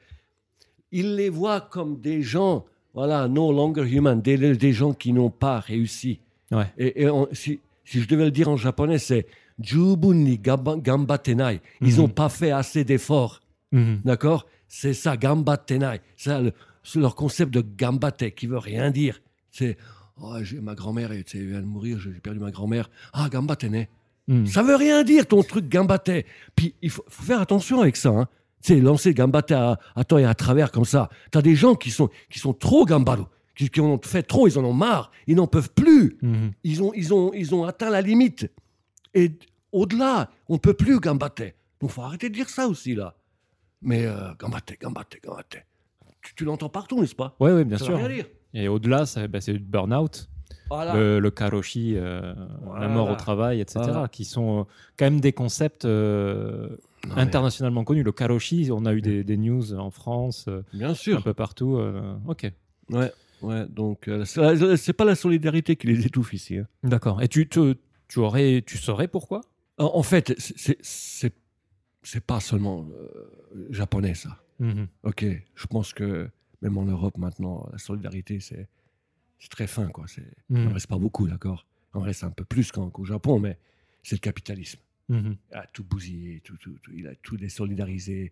Ils les voient comme des gens, voilà, no longer human, des, des gens qui n'ont pas réussi. Ouais. Et, et on- si, si je devais le dire en japonais, c'est Jubun gamba- gambatenai. Ils Mhm. n'ont pas fait assez d'efforts. Mhm. D'accord? C'est ça, gambatenai. C'est le- c'est leur concept de gambate qui veut rien dire. C'est oh, ma grand-mère elle, vient de mourir, j'ai perdu ma grand-mère. Ah, gambatene. Mhm. Ça veut rien dire ton truc gambate. Puis il faut, faut faire attention avec ça. Hein. Sais, lancer gambate à, à tort et à travers comme ça. T'as des gens qui sont, qui sont trop gambalo, qui, qui en ont fait trop, ils en ont marre, ils n'en peuvent plus. Mhm. Ils ont, ils, ont, ils ont atteint la limite. Et au-delà, on ne peut plus gambater. Donc, faut arrêter de dire ça aussi, là. Mais euh, gambater, gambater, gambater. Tu, tu l'entends partout, n'est-ce pas? Ouais, bien Ça sûr. veut rien dire. Et au-delà, bah, c'est le burn-out, Voilà. le, le karoshi, euh, Voilà. la mort au travail, etc., Voilà. qui sont euh, quand même des concepts euh, Non, mais internationalement connus. Le karoshi, on a eu des, des news en France, Bien un sûr. peu partout. ok, Ouais, ouais. Donc, c'est c'est pas la solidarité qui les étouffe ici. hein. d'accord. Et tu, tu, tu aurais, tu saurais pourquoi? En, fait, c'est- c'est- pas seulement euh, japonais, ça. Mhm. Ok, je pense que même en Europe maintenant, la solidarité, c'est très fin, quoi. C'est- Il Mhm. en reste pas beaucoup, d'accord? Il en reste un peu plus qu'au Japon, mais c'est le capitalisme. Mhm. Il a tout bousillé, tout, tout, tout, il a tout désolidarisé.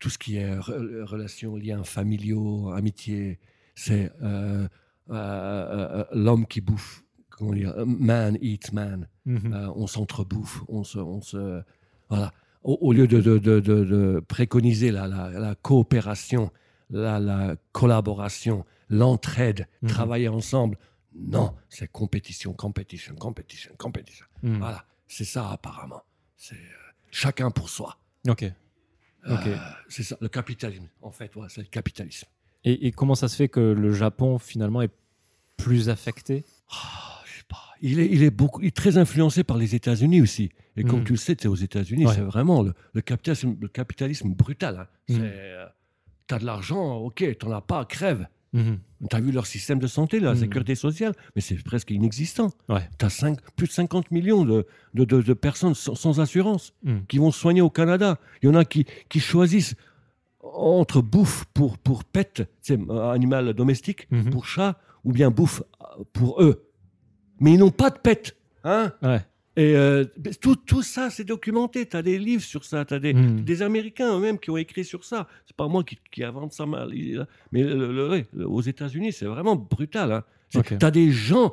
Tout ce qui est re- relations, liens familiaux, amitié, c'est euh, euh, euh, l'homme qui bouffe comment dire, euh, man eats man. Mhm. Euh, on s'entrebouffe, on se, on se, voilà. Au, au lieu de, de, de, préconiser la, la, la coopération, la, la collaboration, l'entraide, Mhm. travailler ensemble, non, c'est compétition, competition, competition, competition. Mhm. Voilà, c'est ça apparemment. C'est euh, chacun pour soi. Ok. C'est ça, le capitalisme. En fait, ouais, c'est le capitalisme. Et, et comment ça se fait que le Japon finalement est plus affecté? Ah, pas. Il est, il est beaucoup, il est très influencé par les États-Unis aussi. Et comme Mhm. tu le sais, c'est aux États-Unis, Ouais. c'est vraiment le, le capitalisme, le capitalisme brutal. hein. Mhm. C'est, euh, T'as de l'argent, ok, t'en as pas, crève. Mhm. T'as vu leur système de santé, la Mhm. sécurité sociale, mais c'est presque inexistant. Ouais. T'as cinq- plus de 50 millions de, de, de- de personnes sans, sans assurance qui vont soigner au Canada. Il y en a qui, qui choisissent entre bouffe pour, pour pet, c'est animal domestique, Mhm. pour chat, ou bien bouffe euh, pour eux. Mais ils n'ont pas de pet. Hein Ouais. Et euh, tout, tout ça, c'est documenté. Tu as des livres sur ça. Tu as des, Mhm. des Américains eux-mêmes qui ont écrit sur ça. C'est pas moi qui, qui invente ça mal. Mais le- le- aux États-Unis, c'est vraiment brutal. Hein. Ok. Tu as des gens.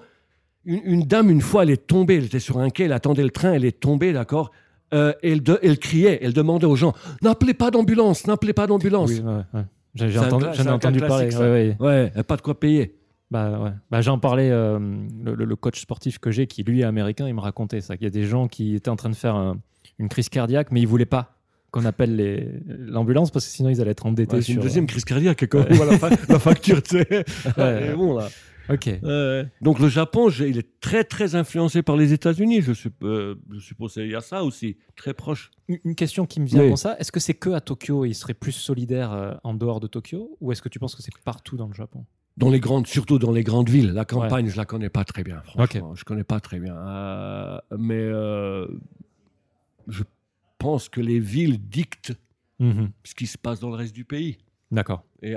Une, une dame, une fois, elle est tombée. Elle était sur un quai, elle attendait le train, elle est tombée, d'accord Euh, elle, de- elle criait, elle demandait aux gens N'appelez pas d'ambulance, n'appelez pas d'ambulance. Oui, ouais, ouais. Entendu, j'en ai entendu cas parler. ouais. Ouais, pas de quoi payer. Bah, ouais. bah, j'en parlais, euh, le, coach sportif que j'ai, qui lui est américain, il me racontait ça, qu'il y a des gens qui étaient en train de faire un- une crise cardiaque, mais ils voulaient pas qu'on appelle l'ambulance parce que sinon ils allaient être endettés. Ouais, c'est une sur- deuxième crise cardiaque quand on voit la, fa- la facture, tu sais. Ouais. Bon, là. Ok. Ouais. Donc le Japon, il est très très influencé par les États-Unis. Je, supp- euh, je suppose qu'il y a ça aussi, très proche. Une question qui me vient Oui. comme ça, est-ce que c'est que à Tokyo et il serait plus solidaire euh, en dehors de Tokyo ou est-ce que tu penses que c'est partout dans le Japon? Dans les grandes, surtout dans les grandes villes. La campagne, je la connais pas très bien. Franchement, je connais pas très bien. Euh, mais euh, je pense que les villes dictent ce qui se passe dans le reste du pays. D'accord. Et,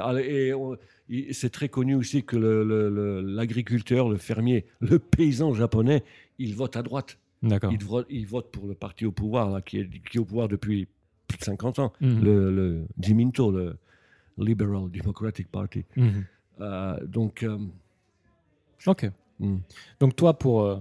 c'est très connu aussi que le- le- le- l'agriculteur, le, fermier, le paysan japonais, il vote à droite. D'accord. Il, vote, il vote pour le parti au pouvoir, là, qui, est, qui est au pouvoir depuis plus de 50 ans. Mhm. Le, Jiminto, le Liberal Democratic Party. Mhm. Euh, donc, euh, Ok. hmm. Donc toi, pour euh,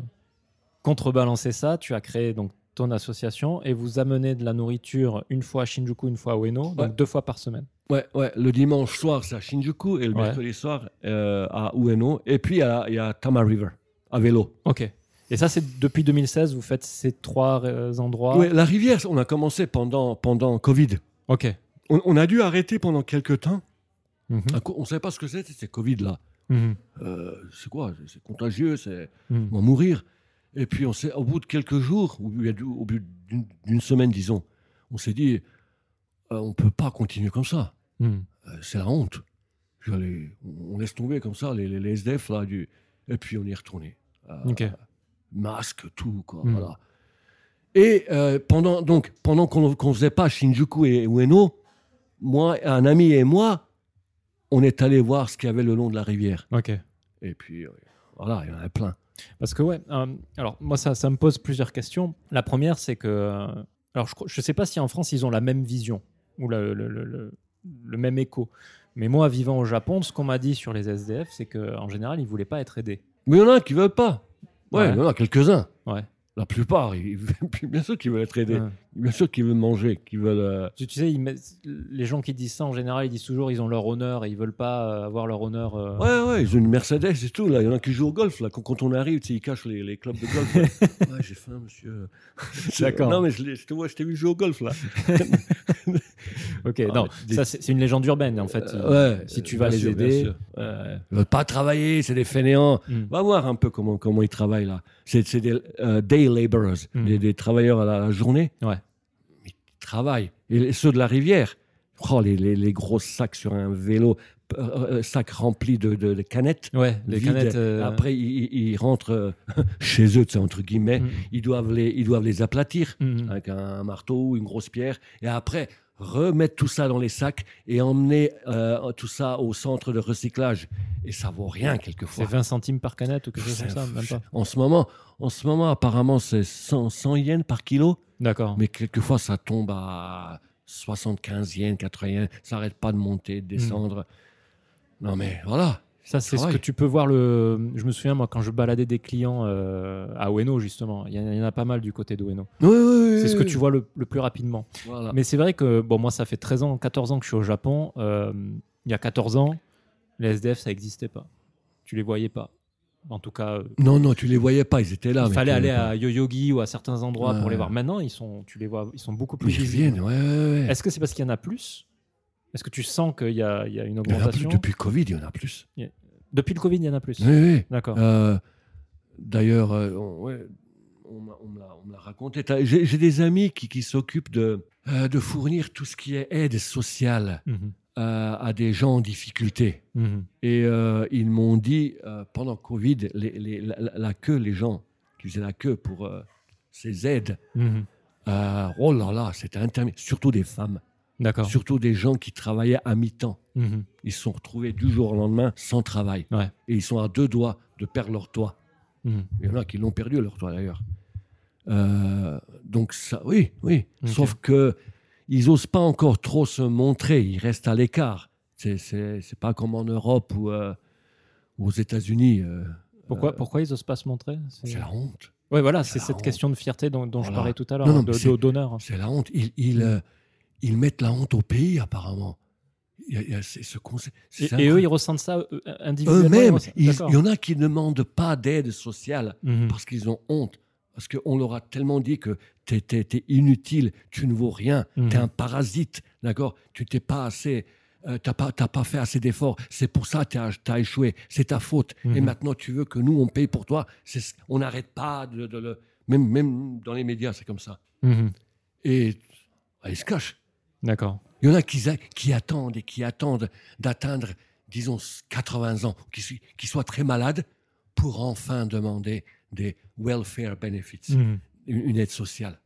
contrebalancer ça, tu as créé donc ton association et vous amenez de la nourriture une fois à Shinjuku, une fois à Ueno, donc deux fois par semaine. ouais, ouais, le dimanche soir, c'est à Shinjuku et le Ouais. mercredi soir euh, à Ueno. Et puis, il y a, Tama River, à vélo. Ok. Et ça, c'est depuis 2016, vous faites ces trois euh, endroits. Ouais, la rivière, on a commencé pendant, pendant Covid. Ok. On, on a dû arrêter pendant quelques temps. Mhm. On ne savait pas ce que c'était, c'est Covid là. Mhm. Euh, c'est quoi? C'est- contagieux, c'est Mhm. on va mourir. Et puis on au bout de quelques jours, au bout au bout d'une semaine disons, on s'est dit, euh, on peut pas continuer comme ça. Euh, c'est la honte. On laisse tomber comme ça les, les- les SDF là, du, et puis on y est retourné. Masque, tout quoi. Voilà. Et pendant donc pendant qu'on qu'on faisait pas Shinjuku et Ueno, moi, un ami et moi, on est allé voir ce qu'il y avait le long de la rivière. Ok. Et puis euh, voilà, il y en avait plein. Parce que ouais, euh, alors moi ça, ça me pose plusieurs questions. La première c'est que, euh, alors je, je sais pas si en France ils ont la même vision ou le, le- le- le- le même écho. Mais moi vivant au Japon, ce qu'on m'a dit sur les SDF, c'est qu'en général ils voulaient pas être aidés. Mais il y en a qui veulent pas. Ouais, Ouais. il y en a quelques-uns. Ouais. La plupart, ils- bien sûr qu'ils veulent être aidés. Ouais. Bien sûr qu'ils veulent manger, qu'ils veulent. euh, Tu, tu sais, ils les gens qui disent ça en général, ils disent toujours ils ont leur honneur et ils veulent pas euh, avoir leur honneur. euh, Ouais, ouais, ils ont une Mercedes et tout. Là, il y en a qui jouent au golf. Là, quand, quand on arrive, tu sais, ils cachent les, les clubs de golf. ouais, j'ai faim, monsieur. D'accord. Non, mais je, je te vois, je t'ai vu jouer au golf là. Ok, Ah, non, mais dis- ça c'est une légende urbaine en fait. Euh, ouais. si tu euh, vas les sûr, aider. Ouais. Ils veulent pas travailler, c'est des fainéants. Mm. Va voir un peu comment, comment ils travaillent là. C'est c'est des euh, day laborers, des, des travailleurs à la, la journée. Ouais. Mais travaillent. Et ceux de la rivière, oh, les, les, les gros sacs sur un vélo, euh, euh, sacs remplis de, de- de canettes. Ouais, les vides. canettes. euh, Après, ils, rentrent euh, chez eux, entre guillemets. Mm. Ils, doivent les, ils doivent les aplatir Mhm. avec un marteau ou une grosse pierre. Et après, remettre tout ça dans les sacs et emmener euh, tout ça au centre de recyclage. Et ça vaut rien C'est quelquefois. 20 centimes par canette ou quelque chose comme ça, même pas. En ce moment, en ce moment apparemment, c'est 100, 100 yens par kilo. D'accord. Mais quelquefois, ça tombe à 75 yens, 80 yens. Ça n'arrête pas de monter, de descendre. Non, mais voilà. Ça, c'est ce travail. que tu peux voir. Le... Je me souviens, moi, quand je baladais des clients euh, à Ueno, justement, il y, en a- pas mal du côté de Ueno. Oui, oui, oui, C'est ce que tu vois le, le plus rapidement. Voilà. Mais c'est vrai que, bon, moi, ça fait 13 ans, 14 ans que je suis au Japon. Euh, il y a 14 ans, les SDF, ça n'existait pas. Tu les voyais pas. En tout cas, euh, Non, non, tu les voyais pas, ils étaient là. il fallait aller à Yoyogi ou à certains endroits Ouais, pour les voir. Maintenant, ils sont, tu les vois, ils sont beaucoup plus Mais ils visibles. reviennent, ouais, ouais, ouais. Est-ce que c'est parce qu'il y en a plus Est-ce que tu sens qu'il y a, il y a une plus. augmentation Depuis le Covid, il y en a plus. Depuis le Covid, il y en a plus. Oui, oui. D'accord. Euh, D'ailleurs, euh, on, ouais, me l'a- raconté. J'ai des amis qui, qui s'occupent de, euh, de fournir tout ce qui est aide sociale Mhm. à des gens en difficulté. Mhm. Et ils m'ont dit, pendant Covid, les, les- la, queue, les gens qui faisaient la queue pour ces aides, Mhm. oh là là, c'était interminable. Surtout des femmes. Surtout des gens qui travaillaient à mi-temps. Mhm. Ils se sont retrouvés du jour au lendemain sans travail. Ouais. Et ils sont à deux doigts de perdre leur toit. Mhm. Il y en a qui l'ont perdu, leur toit d'ailleurs. Euh, donc ça, oui, oui. Sauf que ils osent pas encore trop se montrer. Ils restent à l'écart. C'est, pas comme en Europe ou, euh, aux États-Unis. euh, Pourquoi, pourquoi ils osent pas se montrer? C'est la honte. Ouais, voilà, c'est cette honte. question de fierté dont, dont je parlais tout à l'heure, d'honneur. C'est la honte. Ils, ils, euh, ils mettent la honte au pays, apparemment. Il y a- il y a ce concept. Et, et eux, ils ressentent ça euh, individuellement. Eux-mêmes, il y en a qui ne demandent pas d'aide sociale. Mhm. parce qu'ils ont honte. Parce qu'on leur a tellement dit que tu es, inutile, tu ne vaux rien, Mhm. tu es un parasite, d'accord? Tu t'es pas assez. euh, t'as pas, fait assez d'efforts. C'est pour ça que tu as, échoué. C'est ta faute. Et Mhm. maintenant, tu veux que nous, on paye pour toi. On n'arrête pas de, de le. Même, même dans les médias, c'est comme ça. Mhm. Et ah, ils se cachent. D'accord. Il y en a qui, qui attendent et qui attendent d'atteindre, disons, 80 ans, qui, qui soient très malades pour enfin demander des welfare benefits, Mhm. une, aide sociale.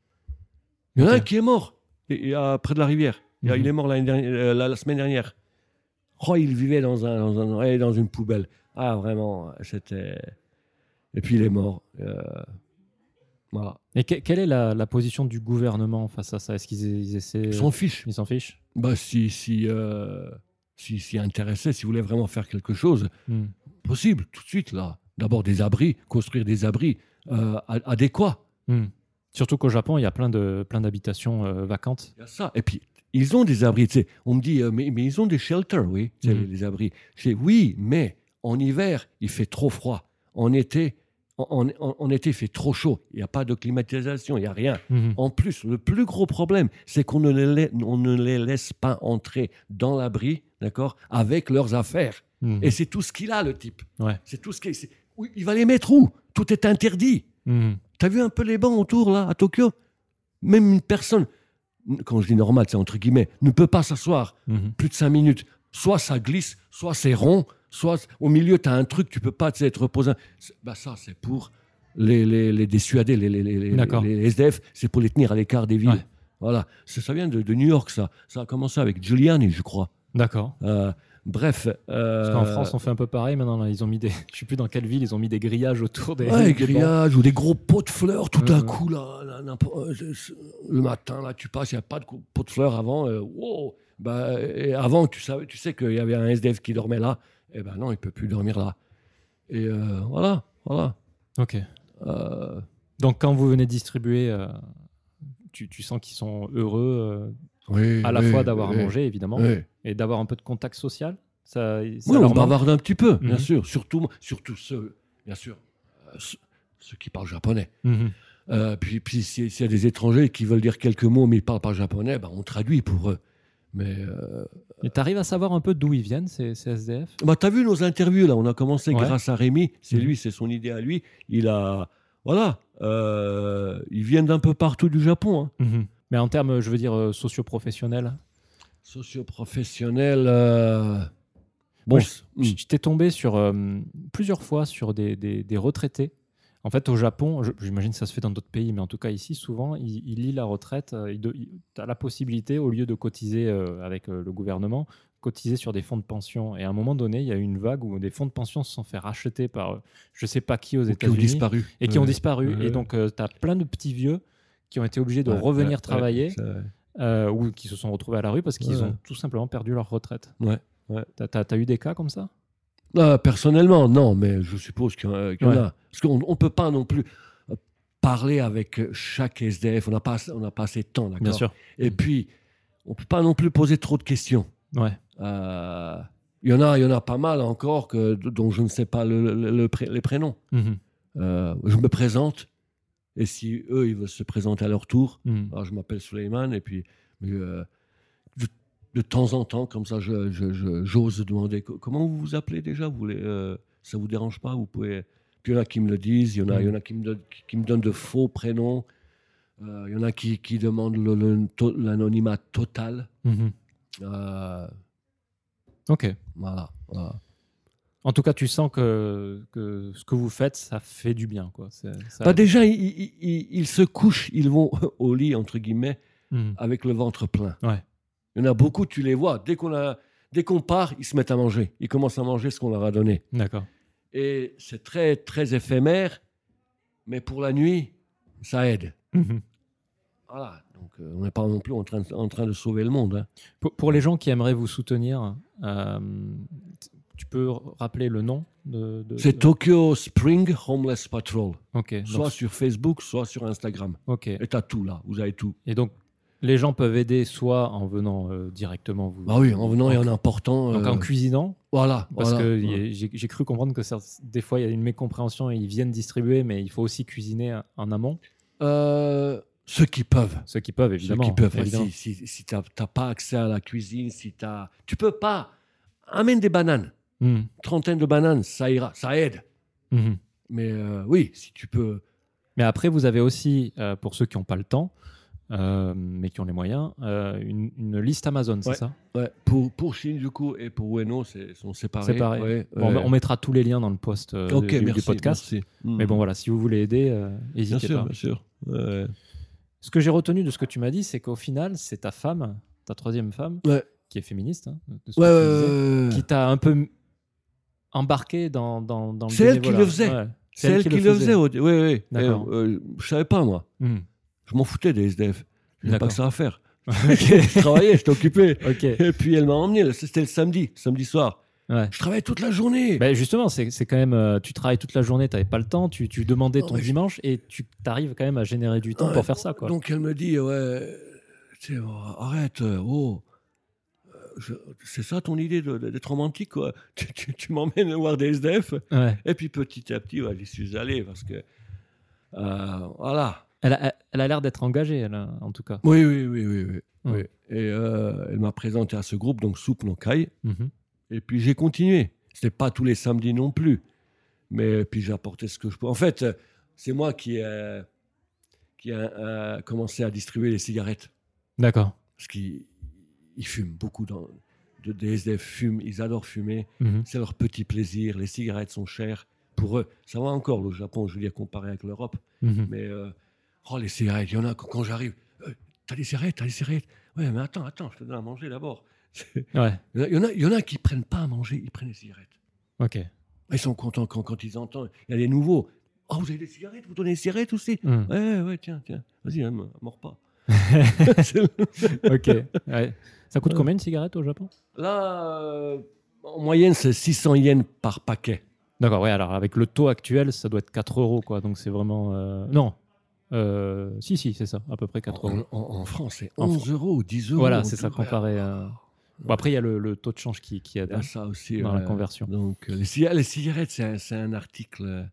Il y en a un qui est mort et, et, euh, près de la rivière. Il, Mhm. il est mort dernière- euh, la, la semaine dernière. Oh, il vivait dans, un, dans, un- ouais, dans une poubelle. Ah, vraiment, c'était. Et puis il est mort. Euh, Voilà. Et que- quelle est la, la position du gouvernement face à ça? Est-ce qu'ils ils essaient. Ils s'en fichent. Ils s'en fichent? Bah, si, si, euh, si, si intéressé, si vous voulez vraiment faire quelque chose, Mhm. possible, tout de suite, là. D'abord des abris, construire des abris euh, ad- adéquats. Mhm. Surtout qu'au Japon, il y a plein de plein d'habitations euh, vacantes. Il y a ça. Et puis, ils ont des abris. tu sais. On me dit, euh, mais, mais ils ont des shelters, oui, Mhm. les, les abris. Je dis, oui, mais en hiver, il fait trop froid. En été, en, en- en été, il fait trop chaud. Il n'y a pas de climatisation, il n'y a rien. Mhm. En plus, le plus gros problème, c'est qu'on ne, les, on ne les laisse pas entrer dans l'abri, d'accord, avec leurs affaires. Mhm. Et c'est tout ce qu'il a, le type. Ouais. C'est tout ce qu'il Il va les mettre où? Tout est interdit. Mhm. T'as vu un peu les bancs autour, là, à Tokyo? Même une personne, quand je dis normal, c'est entre guillemets, ne peut pas s'asseoir plus de cinq minutes. Soit ça glisse, soit c'est rond, soit au milieu, tu as un truc, tu peux pas être reposé. Bah, ça, c'est pour les, les, les dissuader, les, les, SDF, c'est pour les tenir à l'écart des villes. Ouais. Voilà. Ça, ça vient de, de New York, ça. Ça a commencé avec Giuliani, je crois. D'accord. Euh, bref. Parce euh, qu'en France, on fait un peu pareil maintenant. là. Ils ont mis des. Je sais plus dans quelle ville, ils ont mis des grillages autour des. Ouais, des grillage ou des gros pots de fleurs tout à Ouais. coup là, euh, le matin là tu passes il n'y a pas de co- pot de fleurs avant euh, wow. Bah, et avant tu savais tu sais qu'il y avait un SDF qui dormait là et ben non il peut plus dormir là et euh, voilà voilà. Ok. Euh, Donc quand vous venez distribuer, euh, tu, tu sens qu'ils sont heureux oui, à la oui, fois d'avoir oui, à manger, évidemment, et d'avoir un peu de contact social? Ça, ça Oui, on bavarde un petit peu bien Mhm. sûr surtout surtout ceux bien sûr ceux, ceux qui parlent japonais. Euh, puis puis s'il y a des étrangers qui veulent dire quelques mots mais ils parlent pas japonais ben, on traduit pour eux mais euh, tu arrives à savoir un peu d'où ils viennent, ces, ces SDF Bah, t'as vu nos interviews là, on a commencé Ouais. grâce à Rémi, c'est Mhm. lui, c'est son idée à lui. Il a, voilà, euh, ils viennent d'un peu partout du Japon. Hein. Mhm. Mais en termes, je veux dire, euh, socio-professionnels? Socio-professionnel. euh, Bon, Moi, c'est- Je je t'ai tombé sur euh, plusieurs fois sur des, des- des retraités. En fait, au Japon, j'imagine que ça se fait dans d'autres pays, mais en tout cas ici, souvent, ils il lient la retraite. Tu as la possibilité, au lieu de cotiser euh, avec euh, le gouvernement, cotiser sur des fonds de pension. Et à un moment donné, il y a eu une vague où des fonds de pension se sont fait racheter par euh, je sais pas qui aux ou qui ont États-Unis disparu. et qui ont disparu. Et donc, tu as plein de petits vieux qui ont été obligés de Ouais, revenir ouais, travailler euh, ou qui se sont retrouvés à la rue parce qu'ils Ouais. ont tout simplement perdu leur retraite. Ouais. T'as as, eu des cas comme ça? Euh, personnellement, non, mais je suppose qu'il y en a. Ouais. a. Parce qu'on ne peut pas non plus euh, parler avec chaque SDF. On n'a pas, on pas assez de temps, d'accord? Bien sûr. Et puis, on ne peut pas non plus poser trop de questions. Ouais. Euh, Il y, en a, il y en a pas mal encore que, dont je ne sais pas le- le- le pré- les prénoms. Mhm. Euh, je me présente, et si eux, ils veulent se présenter à leur tour, Mhm. alors je m'appelle Suleiman, et puis mais, euh, de temps en temps, comme ça, je- je- je- j'ose demander co- comment vous vous appelez déjà vous voulez, euh, Ça vous dérange pas Vous pouvez. Puis il y en a qui me le disent, il y en a, il y en a qui, me donnent, qui, qui me donnent de faux prénoms, Euh, il y en a qui, qui demandent l'anonymat total. Mhm. Euh, Ok. voilà. voilà. En tout cas, tu sens que, que ce que vous faites, ça fait du bien. Quoi. Ça- Bah, déjà, ils, ils- ils- ils se couchent, ils vont au lit, entre guillemets, Mhm. avec le ventre plein. Ouais. Il y en a beaucoup, tu les vois. Dès qu'on a, dès qu'on part, ils se mettent à manger. Ils commencent à manger ce qu'on leur a donné. D'accord. Et c'est très, très éphémère, mais pour la nuit, ça aide. Mhm. Voilà. Donc, euh, on n'est pas non plus en train, de- en train de sauver le monde. hein. Pour, pour les gens qui aimeraient vous soutenir, euh, tu peux rappeler le nom de. de- C'est de- Tokyo Spring Homeless Patrol. Ok. donc- Soit sur Facebook, soit sur Instagram. ok. Et t'as tout là. Vous avez tout. Et donc, les gens peuvent aider soit en venant euh, directement vous. Ah oui, en venant et en, important. donc euh, en cuisinant, Voilà. parce voilà. que j'ai cru comprendre que ça- des fois il y a une mécompréhension et ils viennent distribuer, mais il faut aussi cuisiner en amont. Euh, ceux qui peuvent. Ceux qui peuvent, évidemment. Ceux qui peuvent. évidemment. Si, si, si t'as t'as pas accès à la cuisine, si t'as, tu peux pas. Amène des bananes. Mhm. Trentaine de bananes, ça ira, ça aide. Mhm. Mais euh, oui, si tu peux. Mais après, vous avez aussi, euh, pour ceux qui n'ont pas le temps, euh, mais qui ont les moyens, euh, une, une liste Amazon, c'est Ouais. ça? Ouais, pour, pour Shinjuku et pour Ueno, c'est sont séparés. Ouais, Bon, ouais. On mettra tous les liens dans le post euh, du, du merci, podcast. merci. Mais bon, voilà, si vous voulez aider, euh, bien n'hésitez sûr, pas. bien sûr. Ouais. Ce que j'ai retenu de ce que tu m'as dit, c'est qu'au final, c'est ta femme, ta troisième femme, Ouais. qui est féministe, hein, disais, qui t'a un peu embarqué dans, dans, dans le C'est elle qui le faisait. Ouais. C'est elle qui le faisait. Oui, oui. Euh, je savais pas, moi. Hmm. Je m'en foutais des SDF. Je n'avais pas que ça à faire. Je travaillais, j'étais occupé. Ok. Et puis elle m'a emmené, c'était le samedi, samedi soir. Ouais. Je travaillais toute la journée. Ben justement, c'est quand même. euh, tu travailles toute la journée, tu n'avais pas le temps, tu, tu demandais ton je- dimanche et tu arrives quand même à générer du temps Ouais, pour faire ça. Quoi. Donc elle me dit, ouais, arrête, euh, oh, euh, je- c'est ça ton idée d'être romantique, quoi. Tu, tu- tu m'emmènes voir des SDF. Et puis petit à petit, j'y suis allé parce que, euh, voilà. Elle a, elle a l'air d'être engagée, elle, hein, en tout cas. Oui, oui, oui, oui. oui, oui. Et euh, elle m'a présenté à ce groupe, donc Soupe no Kai. Mhm. Et puis j'ai continué. C'était pas tous les samedis non plus. Mais puis j'ai apporté ce que je peux. En fait, euh, c'est moi qui ai, qui a euh, commencé à distribuer les cigarettes. D'accord. Parce qu'ils ils fument beaucoup. Dans, de, des SDF fument, ils adorent fumer. Mhm. C'est leur petit plaisir. Les cigarettes sont chères. Pour eux, ça va encore le Japon, je veux dire, comparé avec l'Europe. Mhm. Mais euh, oh, les cigarettes, il y en a quand, j'arrive. Euh, t'as des cigarettes, t'as des cigarettes. Ouais, mais attends, attends, je te donne à manger d'abord. Ouais, Il y en a- il y, en a- qui prennent pas à manger, ils prennent des cigarettes. ok. Ils sont contents quand, quand ils entendent. Il y a des nouveaux. Oh, vous avez des cigarettes Vous donnez des cigarettes aussi? Mhm. Ouais, ouais, tiens, tiens. Vas-y, hein, me- mords pas. ok. Ouais. Ça coûte combien une cigarette au Japon? Là, euh, en moyenne, c'est 600 yens par paquet. D'accord, ouais, alors avec le taux actuel, ça doit être 4 euros, quoi. Donc c'est vraiment. euh, Non. Euh, Si, si, c'est ça, à peu près 4 En, euros. en- en France, c'est En 11 euros, 10 euros. Voilà, c'est ça, comparé à. Bon, après, il y a le, le taux de change qui, qui aide y a hein, ça aussi. dans la ouais. conversion. Donc, euh, les, ciga- les cigarettes, c'est un, article euh,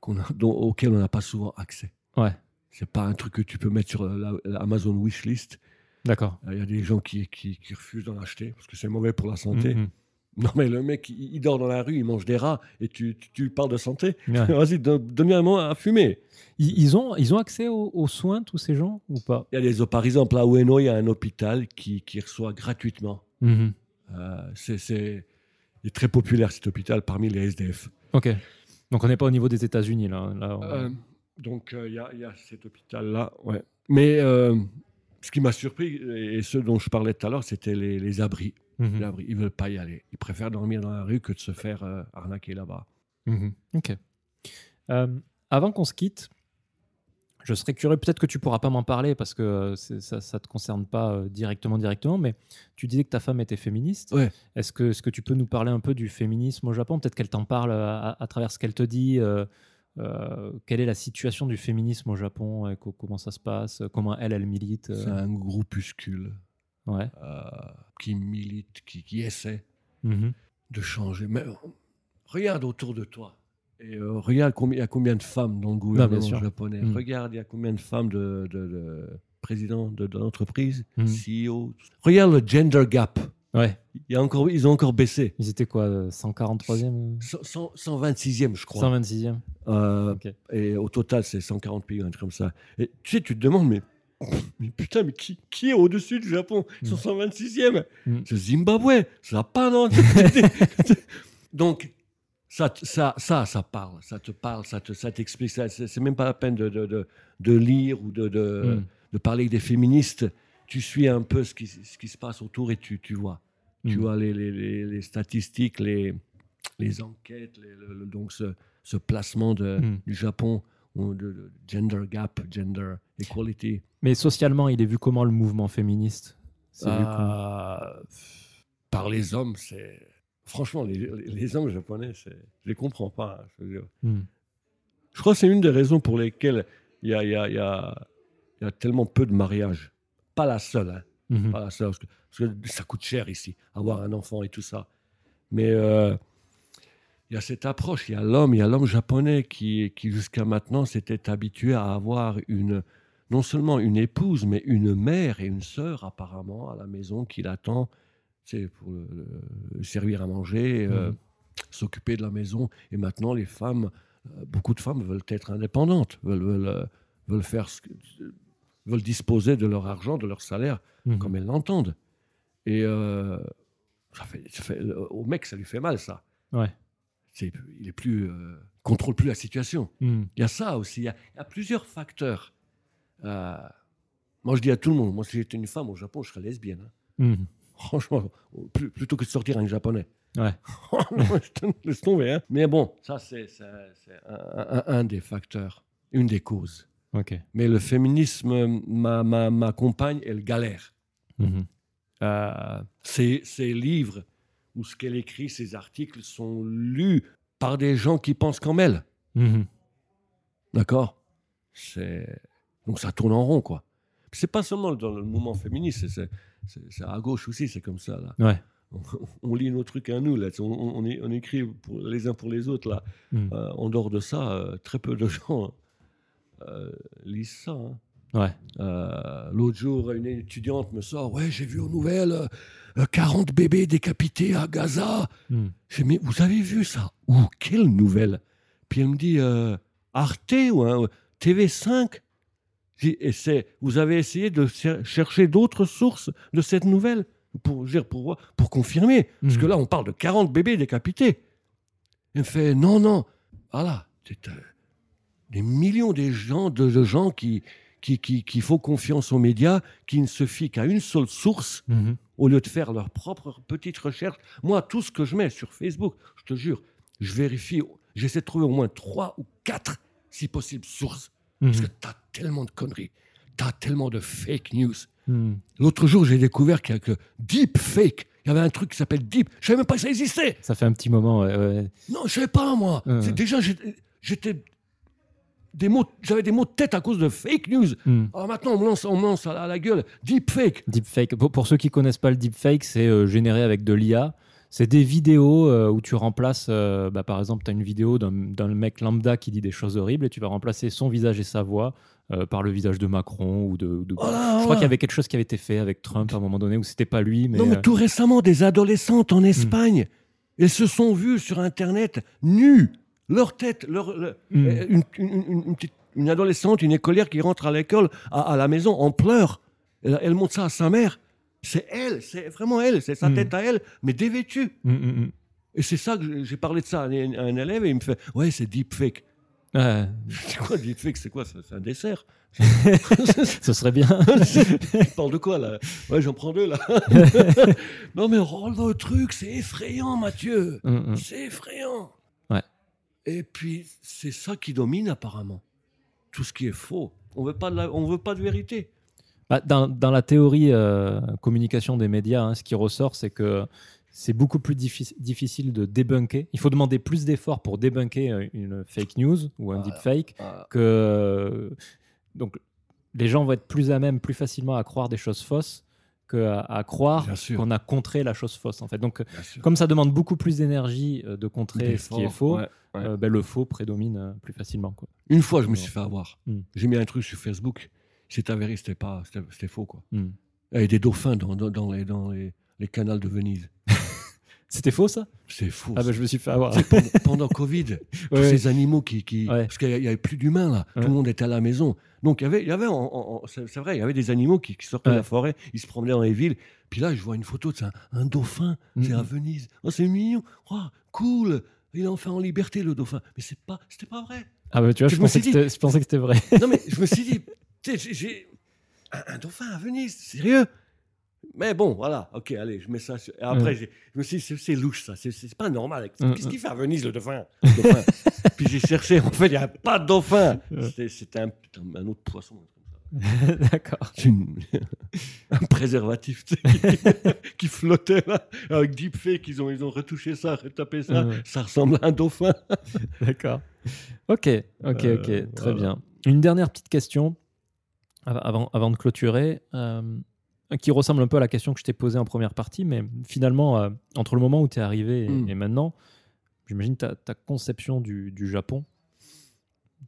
qu'on a- dont- auquel on n'a pas souvent accès. Ouais, C'est pas un truc que tu peux mettre sur la, la Amazon Wishlist. d'accord. Il y a des gens qui, qui, qui refusent d'en acheter parce que c'est mauvais pour la santé. Mhm. Non, mais le mec, il, il dort dans la rue, il mange des rats et tu, tu, parles de santé. Ouais. Vas-y, don- donne-lui un mot à fumer. Ils, ils ont, ils ont accès aux, aux soins, tous ces gens, ou pas? Il y a des, par exemple, à Ueno, il y a un hôpital qui, qui reçoit gratuitement. Mhm. Euh, c'est, très populaire cet hôpital parmi les SDF. Ok. Donc on n'est pas au niveau des États-Unis, là. Là, on- Euh, donc euh, il y, y a cet hôpital-là, ouais. Mais ce qui m'a surpris, et ce dont je parlais tout à l'heure, c'était les, les abris. Mhm. Les abris. Ils veulent pas y aller. Ils préfèrent dormir dans la rue que de se faire euh, arnaquer là-bas. Mhm. Ok. Euh, avant qu'on se quitte, Je serais curieux, peut-être que tu pourras pas m'en parler parce que euh, ça ne te concerne pas directement, directement, mais tu disais que ta femme était féministe. Ouais. Est-ce que, est-ce que tu peux nous parler un peu du féminisme au Japon? Peut-être qu'elle t'en parle à, à travers ce qu'elle te dit. euh, euh, quelle est la situation du féminisme au Japon et co- Comment ça se passe Comment elle, elle milite euh, C'est un groupuscule Ouais. euh, qui milite, qui, qui essaie Mhm. de changer. Mais regarde autour de toi. Et euh, regarde combien, il y a combien de femmes dans le gouvernement japonais. Mm. Regarde, il y a combien de femmes de, de- de présidents de, de l'entreprise, Mm. CEO. Regarde le gender gap. Ouais. Il y a encore, ils ont encore baissé. Ils étaient quoi euh, 143e Cent- cent- 126e, je crois. 126e Euh. Et au total, c'est 140 pays, un truc comme ça. Et tu sais, tu te demandes, mais, mais putain, mais qui, qui est au-dessus du Japon Ils sont 126e. Mm. C'est Zimbabwe. Ça va pas, non Donc, ça, ça, ça, ça parle. Ça te parle, ça te- ça t'explique. c'est même pas la peine de, de, de, de lire ou de, de, Mm. de parler avec des féministes. Tu suis un peu ce qui, ce qui se passe autour et tu, tu vois. Tu Mm. vois les, les, les, les statistiques, les, les enquêtes, le- donc ce, ce placement de, Mm. du Japon, ou de, de gender gap, gender equality. Mais socialement, il est vu comment le mouvement féministe? Comment? Ah, par les hommes, c'est. Franchement, les, hommes japonais, je les comprends pas. hein, je. Hmm. Je crois que c'est une des raisons pour lesquelles il y a, il y a- il y a- il y a tellement peu de mariages. Pas la seule, hein. Mhm. Pas la seule, parce que, parce que ça coûte cher ici, avoir un enfant et tout ça. Mais euh, il y a cette approche, il y a l'homme, il y a l'homme japonais qui, qui jusqu'à maintenant s'était habitué à avoir une, non seulement une épouse, mais une mère et une sœur apparemment à la maison qui l'attend, c'est pour le servir à manger, euh, Mhm. s'occuper de la maison. Et maintenant, les femmes, euh, beaucoup de femmes veulent être indépendantes, veulent, veulent, euh, veulent faire ce que- veulent disposer de leur argent, de leur salaire, Mhm. comme elles l'entendent. Et euh, ça fait, ça fait- au mec, ça lui fait mal, ça. Ouais. Il est plus, euh, contrôle plus la situation. Mhm. Il y a ça aussi. Il y a, il y a plusieurs facteurs. Euh, moi, je dis à tout le monde, moi, si j'étais une femme au Japon, je serais lesbienne. hein. Mhm. Franchement, plus- plutôt que de sortir un japonais. Ouais. Te laisse tomber. hein. Mais bon, ça, c'est, c'est- c'est un, un- un des facteurs, une des causes. Mais le féminisme, ma, ma, ma compagne, elle galère. Mhm. Euh, ses, ses livres ou ce qu'elle écrit, ses articles sont lus par des gens qui pensent comme elle. Mhm. D'accord? Donc ça tourne en rond, quoi. C'est pas seulement dans le mouvement féministe, c'est- à gauche aussi, c'est comme ça, là. Ouais. On, on lit nos trucs à nous, là. On, écrit pour les uns pour les autres, là. Mhm. Euh, en dehors de ça, euh, très peu de gens euh, lisent ça. hein. Ouais. Euh, L'autre jour, une étudiante me sort Ouais, j'ai vu aux nouvelles euh, 40 bébés décapités à Gaza. Mhm. J'ai dit Mais vous avez vu ça? Où Quelle nouvelle? Puis elle me dit euh, Arte ou hein, TV5 J'ai dit, Et vous avez essayé de cher- chercher d'autres sources de cette nouvelle? Pour, dire, pour, pour confirmer Parce que là, on parle de 40 bébés décapités. Elle me fait Non, non. Voilà. C'est euh, des millions de gens, de, de gens qui, qui, qui, qui font confiance aux médias, qui ne se fient qu'à une seule source Mhm. au lieu de faire leur propre petite recherche. Moi, tout ce que je mets sur Facebook, je te jure, je vérifie, j'essaie de trouver au moins trois ou quatre, si possible, sources. Parce Mhm. que tu as tellement de conneries, tu as tellement de fake news. Mhm. L'autre jour, j'ai découvert qu'il y a que deep fake. Il y avait un truc qui s'appelle deep. Je savais même pas que ça existait. Ça fait un petit moment. ouais. Non, je savais pas, moi. Euh. C'est déjà, j'étais. Des mots, j'avais des mots de tête à cause de fake news. Mhm. Alors maintenant, on me lance, on me lance à, la, à la gueule deep fake. Deepfake. Pour, pour ceux qui connaissent pas le deepfake, c'est euh, généré avec de l'IA. C'est des vidéos euh, où tu remplaces, euh, bah, par exemple, tu as une vidéo d'un d'un mec lambda qui dit des choses horribles et tu vas remplacer son visage et sa voix euh, par le visage de Macron ou de. Je crois qu'il y avait quelque chose qui avait été fait avec Trump à un moment donné où c'était pas lui, mais. non, mais tout récemment, des adolescentes en Espagne, elles se sont vues sur Internet nues, leur tête, leur, le- Mm. euh, une, une- une- une petite- une adolescente, une écolière qui rentre à l'école, à, à la maison, en pleurs. Elle, elle montre ça à sa mère. C'est elle, c'est vraiment elle, c'est sa Mm. tête à elle, mais dévêtue. mm, mm, mm. Et c'est ça que j'ai- parlé de ça à un, à un élève et il me fait Ouais, c'est deepfake. Ouais, C'est quoi deepfake C'est quoi C'est un dessert? Ce serait bien. Tu parles de quoi là? Ouais, j'en prends deux là. non mais rôle le truc, c'est effrayant, Mathieu. C'est effrayant. Et puis c'est ça qui domine apparemment. Tout ce qui est faux. On veut pas de la- on veut pas de vérité. Bah, dans, dans la théorie euh, communication des médias, hein, ce qui ressort, c'est que c'est beaucoup plus diffi- difficile de débunker. Il faut demander plus d'efforts pour débunker euh, une fake news ou un Ah. deepfake Ah, que donc les gens vont être plus à même, plus facilement à croire des choses fausses qu'à à croire Bien sûr. qu'on a contré la chose fausse. En fait, donc comme ça demande beaucoup plus d'énergie euh, de contrer ce qui est faux, ouais, ouais. euh, ben, le faux prédomine euh, plus facilement. Quoi. Une fois, je me suis fait avoir. Mm. J'ai mis un truc sur Facebook. C'est avéré, c'était pas, c'était faux quoi. Hmm. Il y avait des dauphins dans, dans, dans les, dans les, les canals de Venise. C'était faux ça? C'est faux. Ah ben je me suis fait avoir. Pendant, pendant Covid, tous Ouais. ces animaux qui, qui Ouais. parce qu'il y avait plus d'humains là, Ouais. tout le monde était à la maison. Donc il y avait, y c'est c'est vrai, il y avait des animaux qui, qui sortaient Ouais. de la forêt, ils se promenaient dans les villes. Puis là, je vois une photo de ça, un dauphin, c'est Mhm. à Venise. Oh, c'est mignon, oh, cool. Il est enfin en liberté le dauphin. Mais c'est pas, c'était pas vrai. Ah ben tu vois, Je je, pensais c'était- je pensais que c'était vrai. Non mais je me suis dit, tu sais, j'ai- un, un dauphin à Venise, sérieux? Mais bon, voilà, ok, allez, je mets ça. sur- Et après, j'ai- je me suis dit, c'est- louche ça, c'est- pas normal. Ouais, Qu'est-ce ouais. qu'il fait à Venise le dauphin, le dauphin Puis j'ai cherché, en fait, il n'y a pas de dauphin. C'était- un autre poisson. D'accord. C'est une- un préservatif qui, qui flottait là, avec deepfake, ils ont, ils ont retouché ça, retapé ça, Ouais. ça ressemble à un dauphin. D'accord. Ok, ok, Euh, ok, très voilà. bien. Une dernière petite question av- avant, avant de clôturer, euh, qui ressemble un peu à la question que je t'ai posée en première partie, mais finalement, euh, entre le moment où tu es arrivé et, Mm. et maintenant, j'imagine ta, ta conception du, du Japon,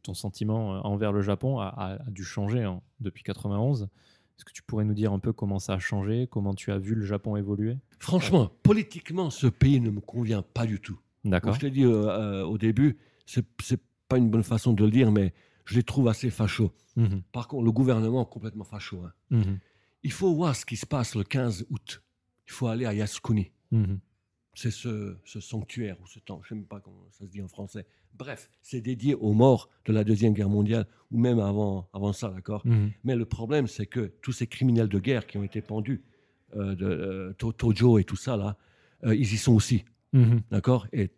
ton sentiment euh, envers le Japon a, a- a dû changer hein, depuis 91. Est-ce que tu pourrais nous dire un peu comment ça a changé, comment tu as vu le Japon évoluer? Franchement, politiquement, ce pays ne me convient pas du tout. Comme D'accord. je t'ai dit euh, euh, au début, c'est c'est pas une bonne façon de le dire, mais je les trouve assez fachos. Mhm, Par contre, le gouvernement complètement facho. hein. mhm, Il faut voir ce qui se passe le 15 août. Il faut aller à Yasukuni. mhm. C'est ce, ce sanctuaire ou ce temple, je ne sais même pas comment ça se dit en français. Bref, c'est dédié aux morts de la Deuxième Guerre mondiale ou même avant, avant ça, d'accord? Mhm. Mais le problème, c'est que tous ces criminels de guerre qui ont été pendus, euh, de euh, To- Tojo et tout ça, là, euh, ils y sont aussi. Mhm. D'accord? Et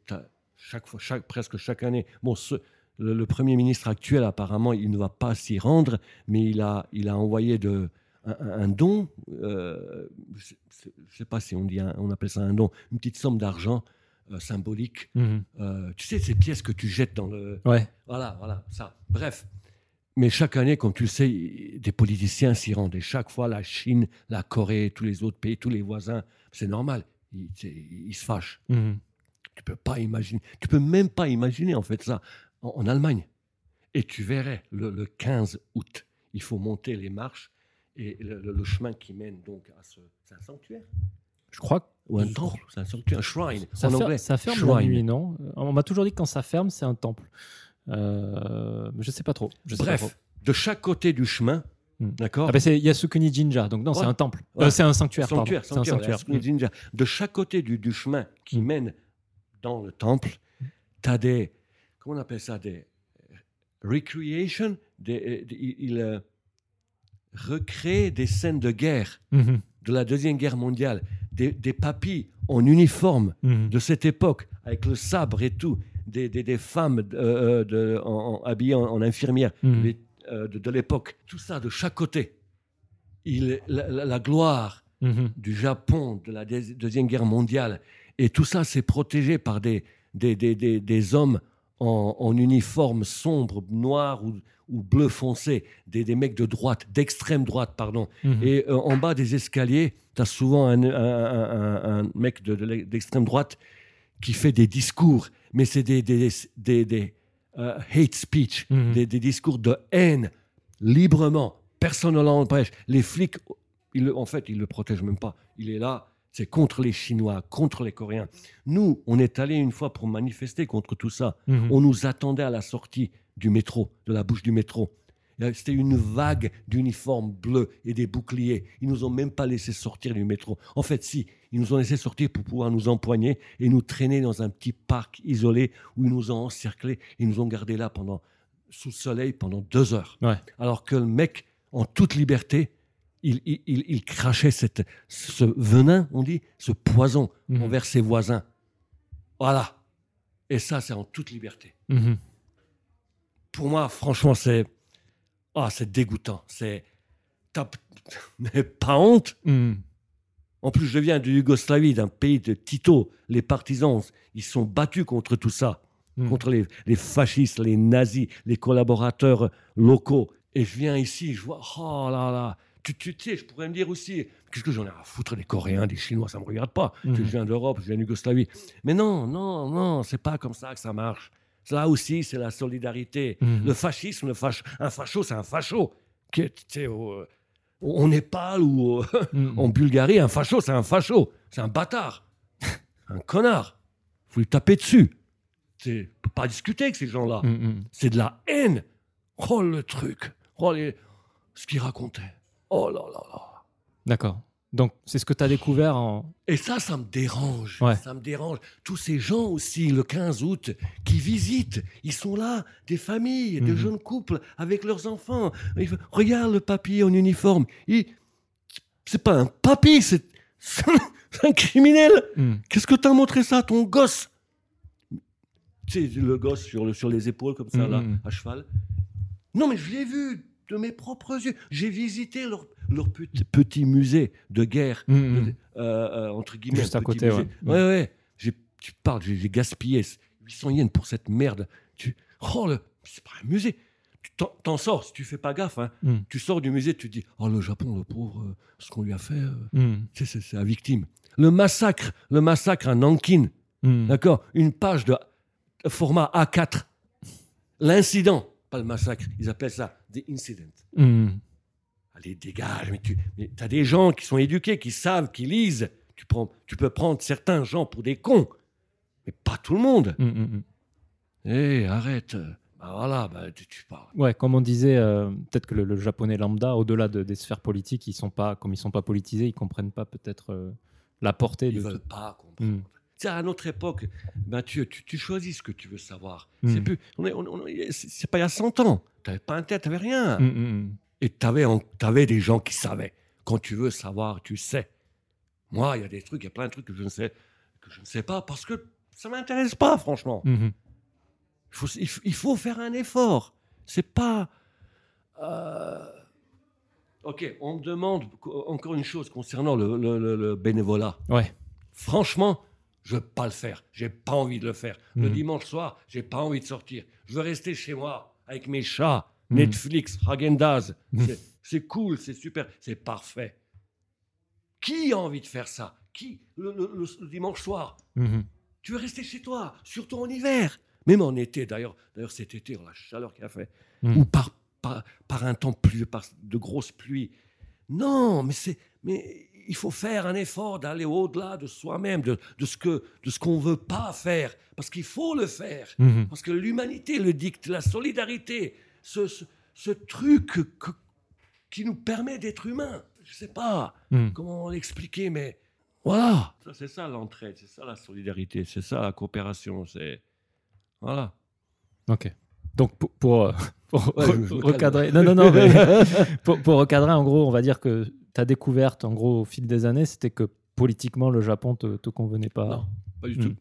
chaque fois, chaque, presque chaque année. Bon, ce- le, le Premier ministre actuel, apparemment, il ne va pas s'y rendre, mais il a, il a envoyé de, un, don. euh, je ne sais pas si on, dit un- on appelle ça un don, une petite somme d'argent euh, symbolique. Mhm. Euh, tu sais, ces pièces que tu jettes dans le. Ouais. Voilà, voilà, ça. Bref. Mais chaque année, comme tu le sais, des politiciens s'y rendent. Et chaque fois, la Chine, la Corée, tous les autres pays, tous les voisins, c'est normal. Ils, se fâchent. Mhm. Tu peux pas imaginer. Tu peux même pas imaginer en fait ça en, en Allemagne. Et tu verrais le, le 15 août, il faut monter les marches et le, chemin qui mène donc à ce. C'est un sanctuaire Je crois ou un temple C'est un sanctuaire, un shrine Ça, en fer- anglais. ça ferme la Shrine. nuit, non? Euh, On m'a toujours dit que quand ça ferme, c'est un temple. Euh, je sais pas trop. Je sais pas trop. Bref, de chaque côté du chemin, Hmm. d'accord Ah ben c'est Yasukuni Jinja, donc non, c'est un temple. Ouais. Euh, c'est un sanctuaire, sanctuaire, C'est un sanctuaire, sanctuaire. Yasukuni Jinja. De chaque côté du, du chemin qui Mm. mène dans le temple, tu as des. Comment on appelle ça Des recreation des, euh, des- il, il, euh, recrée des scènes de guerre Mhm, de la Deuxième Guerre mondiale. Des, des papis en uniforme mhm. de cette époque, avec le sabre et tout. Des, des, des femmes euh, euh, de- en, en- habillées en, en infirmière Mhm. les- euh, de, de l'époque. Tout ça de chaque côté. Il, la- la- la gloire du Japon, de la Deuxi- Deuxième Guerre mondiale. Et tout ça, c'est protégé par des, des, des, des, des hommes en, en uniforme sombre, noir ou, ou bleu foncé, des, des mecs de droite, d'extrême droite, pardon. Mhm. Et euh, en bas des escaliers, tu as souvent un, un- un- un- un mec de- de l'ex- d'extrême droite qui fait des discours, mais c'est des, des, des, euh, hate speech, Mhm. des, discours de haine, librement. Personne ne l'empêche. Les flics, ils, le- en fait, ils ne le protègent même pas. Il est là, c'est contre les Chinois, contre les Coréens. Nous, on est allé une fois pour manifester contre tout ça. Mhm. On nous attendait à la sortie du métro, de la bouche du métro. Et C'était une vague d'uniformes bleus et des boucliers. Ils nous ont même pas laissé sortir du métro. En fait, si, ils nous ont laissé sortir pour pouvoir nous empoigner et nous traîner dans un petit parc isolé où ils nous ont encerclés. Ils nous ont gardés là pendant, sous le soleil pendant deux heures. Ouais. Alors que le mec, en toute liberté, il, il, il- il crachait cette, ce venin, on dit, ce poison Mhm. envers ses voisins. Voilà. Et ça, c'est en toute liberté Mhm. pour moi, franchement, c'est Ah, c'est dégoûtant. C'est. t'as- Mais pas honte. Mhm. En plus, je viens de Yougoslavie, d'un pays de Tito. Les partisans, ils sont battus contre tout ça, contre les, les fascistes, les nazis, les collaborateurs locaux. Et je viens ici, je vois, oh là là. Tu, tu, sais, je pourrais me dire aussi, qu'est-ce que j'en ai à foutre des Coréens, des Chinois, ça me regarde pas. Mhm. Je viens d'Europe, je viens de Yougoslavie. Mais non, non, non, c'est pas comme ça que ça marche. Là aussi, c'est la solidarité. Mhm. Le fascisme, le fach... un facho, c'est un facho. Qui est, tu sais, au, au Népal ou au- Mhm. en Bulgarie, un facho, c'est un facho. C'est un bâtard. un connard. faut lui taper dessus. Tu peux pas discuter avec ces gens-là. C'est de la haine. Oh, le truc. Oh, les- ce qu'il racontait. Oh là là là. D'accord. Donc, c'est ce que tu as découvert en. Et ça, ça me dérange. Ouais. Ça me dérange. Tous ces gens aussi, le 15 août, qui visitent, ils sont là, des familles, des Mhm. jeunes couples avec leurs enfants. Ils Regarde le papy en uniforme. Il... C'est pas un papy, c'est un criminel. Mhm. Qu'est-ce que t'as montré ça à ton gosse? Tu sais, le gosse sur, le, sur les épaules, comme ça, là, Mhm. à cheval. Non, mais je l'ai vu de mes propres yeux. J'ai visité leur, leur petit, petit musée de guerre Mhm. euh, euh, entre guillemets. Juste à côté, musée. ouais. Ouais, ouais. J'ai- Tu parles, j'ai gaspillé 800 yens pour cette merde. Tu, oh, le, c'est pas un musée. Tu t'en, sors, si tu fais pas gaffe. hein. Mhm. Tu sors du musée, tu te dis, oh, le Japon, le pauvre, euh, ce qu'on lui a fait, euh, c'est, la victime. Le massacre, le massacre à Nankin, d'accord Une page de format A4. L'incident, pas le massacre, ils appellent ça the incident. Mhm. Allez, dégage, mais tu mais as des gens qui sont éduqués, qui savent, qui lisent. Tu, prends, tu peux prendre certains gens pour des cons, mais pas tout le monde. Mhm. Mhm. Hé, arrête. Bah voilà, bah, tu, tu parles. Ouais, comme on disait, euh, peut-être que le, le japonais lambda, au-delà de- des sphères politiques, ils sont pas, comme ils sont pas politisés, ils comprennent pas peut-être euh, la portée Ils de. veulent tout- pas comprendre. À notre époque, ben, tu, tu, tu choisis ce que tu veux savoir. Mm. C'est plus, on est, on- on- c'est c'est pas il y a 100 ans. Tu n'avais pas un tête, tu n'avais rien. Mhm. Mhm. Et tu avais, des gens qui savaient. Quand tu veux savoir, tu sais. Moi, il y a des trucs, il y a plein de trucs que je ne sais, que je ne sais pas parce que ça m'intéresse pas, franchement. Il faut, il faut- il faut faire un effort. C'est pas. euh, Ok, on me demande co- encore une chose concernant le, le- le- le bénévolat. Ouais. Franchement, je veux pas le faire. J'ai pas envie de le faire. Le Mhm. dimanche soir, j'ai pas envie de sortir. Je veux rester chez moi avec mes chats, Mhm. Netflix, Häagen-Dazs. Mhm. C'est- cool, c'est super, c'est parfait. Qui a envie de faire ça? Qui? Le, le- le- le dimanche soir tu veux rester chez toi, surtout en hiver. Même en été, d'ailleurs, d'ailleurs cet été, la chaleur qu'il a fait, ou par, par, par un temps pluvieux, par de grosses pluies. Non, mais c'est, mais il faut faire un effort d'aller au-delà de soi-même, de, de ce que, de ce qu'on veut pas faire, parce qu'il faut le faire, Mhm. parce que l'humanité le dicte, la solidarité, ce, ce, ce truc que- qui nous permet d'être humains. Je sais pas Mhm. comment l'expliquer, mais voilà. Ça, c'est ça l'entraide, c'est ça la solidarité, c'est ça la coopération, c'est voilà. Ok. Donc pour, pour, euh, pour Ouais, recadrer, non non non, mais pour, pour recadrer, en gros, on va dire que ta découverte, en gros, au fil des années, c'était que politiquement, le Japon te, te convenait pas. Non, pas du Hmm. tout,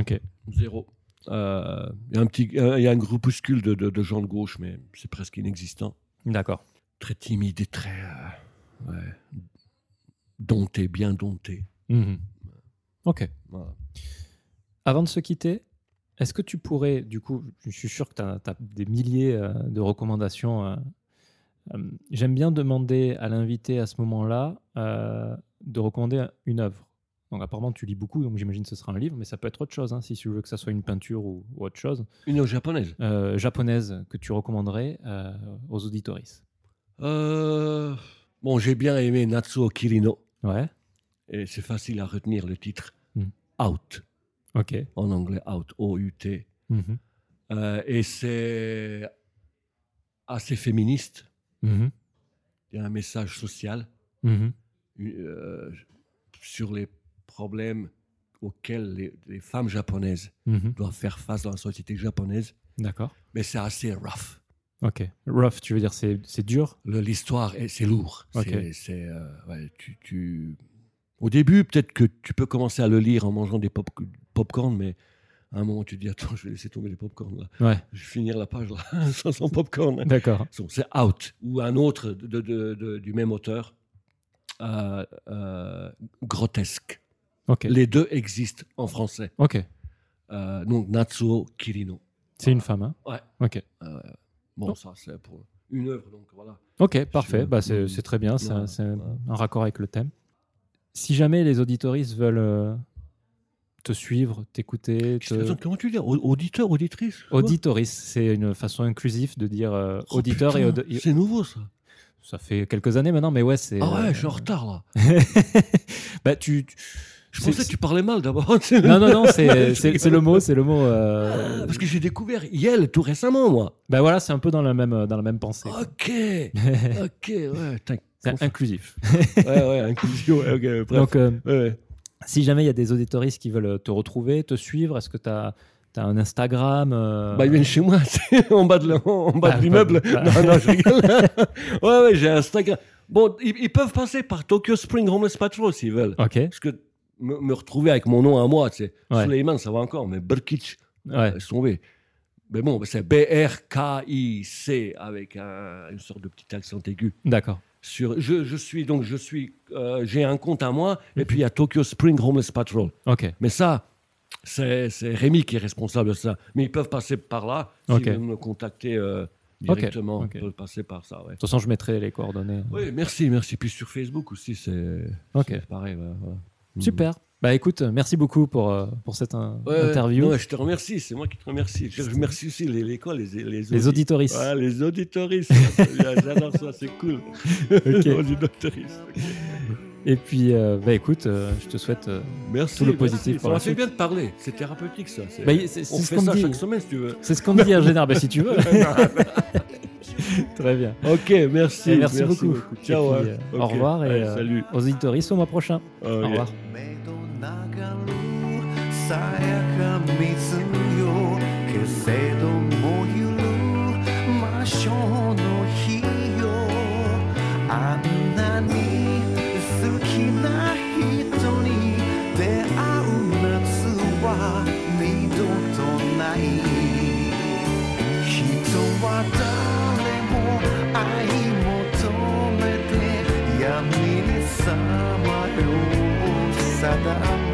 Ok. zéro. Euh, Il y a un petit, euh, il y a un groupuscule de, de- de gens de gauche, mais c'est presque inexistant. D'accord. Très timide et très, euh, ouais, dompté, bien dompté. Mhm. Ok. Voilà. Avant de se quitter, est-ce que tu pourrais, du coup, je suis sûr que tu as, des milliers euh, de recommandations. Euh, J'aime bien demander à l'invité à ce moment-là euh, de recommander une œuvre. Donc apparemment tu lis beaucoup, donc j'imagine que ce sera un livre, mais ça peut être autre chose, hein, si tu veux que ça soit une peinture ou, ou autre chose, Une japonaise. euh, japonaise que tu recommanderais euh, aux auditoris. Euh, bon, j'ai bien aimé Natsuo Kirino, Ouais, et c'est facile à retenir le titre. Hmm. Out, ok. en anglais, out, O-U-T. Mhm. Et c'est assez féministe. Mhm. Il y a un message social Mhm. euh, sur les problèmes auxquels les, les femmes japonaises Mhm. doivent faire face dans la société japonaise. D'accord. Mais c'est assez rough. Ok. Rough, tu veux dire c'est dur? L'histoire, est- c'est lourd. Ok. C'est- c'est, euh, ouais, tu, tu- Au début, peut-être que tu peux commencer à le lire en mangeant des pop popcorn, mais À un moment, tu te dis, attends, je vais laisser tomber les popcorn là. Ouais, Je vais finir la page là, sans, sans popcorn. d'accord. C'est Out, ou un autre de, de- de- du même auteur, euh, euh, Grotesque. Les deux existent en français. Ok. Euh, donc, Natsuo Kirino. C'est une femme, hein Ouais. Ok. Bon, Oh. ça, c'est pour une œuvre, donc voilà. Ok, parfait. Bah, c'est très bien. C'est un un raccord avec le thème. Si jamais les auditoristes veulent te suivre, t'écouter, te... Comment tu dis Au- Auditeur, auditrice Auditoris, c'est une façon inclusive de dire euh, Oh, auditeur et, aud- C'est nouveau ça. Ça fait quelques années maintenant, mais ouais, c'est. Ah ouais, euh, je suis en retard là. bah, tu. tu- Je pensais que tu parlais mal d'abord. Non, non, non, c'est le mot, c'est le mot. euh, Ah, Parce que j'ai découvert Yel tout récemment, moi. Bah voilà, c'est un peu dans la même, dans la même pensée. Ok, ok, ouais, inclusif. ouais, ouais, inclusion, ouais. Donc, euh, Ouais, ouais. Si jamais il y a des auditoristes qui veulent te retrouver, te suivre, est-ce que tu as, un Instagram euh, Bah, ils viennent chez moi, en bas de la- en bas Ah, de l'immeuble. pas- Non, non, je rigole. ouais, ouais, j'ai Instagram. Bon, ils, ils peuvent passer par Tokyo Spring Homeless Patrol s'ils veulent. Ok, Parce que me, me retrouver avec mon nom à moi, tu sais, Ouais. Suleiman, ça va encore, mais Burkic, ouais, laisse tomber. Mais bon, c'est B-R-K-I-C avec un- une sorte de petit accent aigu. d'accord. Sur, je, je suis donc, je suis, euh, j'ai un compte à moi, et puis il y a Tokyo Spring Homeless Patrol. Ok, Mais ça, c'est c'est Rémi qui est responsable de ça. Mais ils peuvent passer par là, s'ils Ok. veulent me contacter euh, directement. Ils peuvent passer par ça, ouais. de toute façon, je mettrai les coordonnées. Oui, merci, merci. Puis sur Facebook aussi, c'est Ok. c'est pareil. voilà. Super. Bah écoute, merci beaucoup pour, euh, pour cette Ouais, ouais. interview. Non, je te remercie, c'est moi qui te remercie. Je remercie aussi les, les, quoi, les, les, Les auditoristes. Ouais, les auditoristes. J'adore ça, c'est cool. Ok. auditoristes. Et puis, euh, bah écoute, euh, je te souhaite. euh, Merci. Tout le merci. positif pour Ça m'a fait bien de parler. C'est thérapeutique, ça. C'est- Bah, On ce fait qu'on me ça dit. chaque semaine, si tu veux. C'est ce qu'on me dit en général, bah, si tu veux. Très bien. Ok, merci. Et merci beaucoup. Ciao. Puis, hein. euh, au revoir et Allez, euh, salut. aux auditoristes au mois prochain. Au revoir. さやか水よけせどもゆる魔性の日よあんなに好きな人に出会う夏は二度とない。人は誰も愛求めて闇にさまよう定め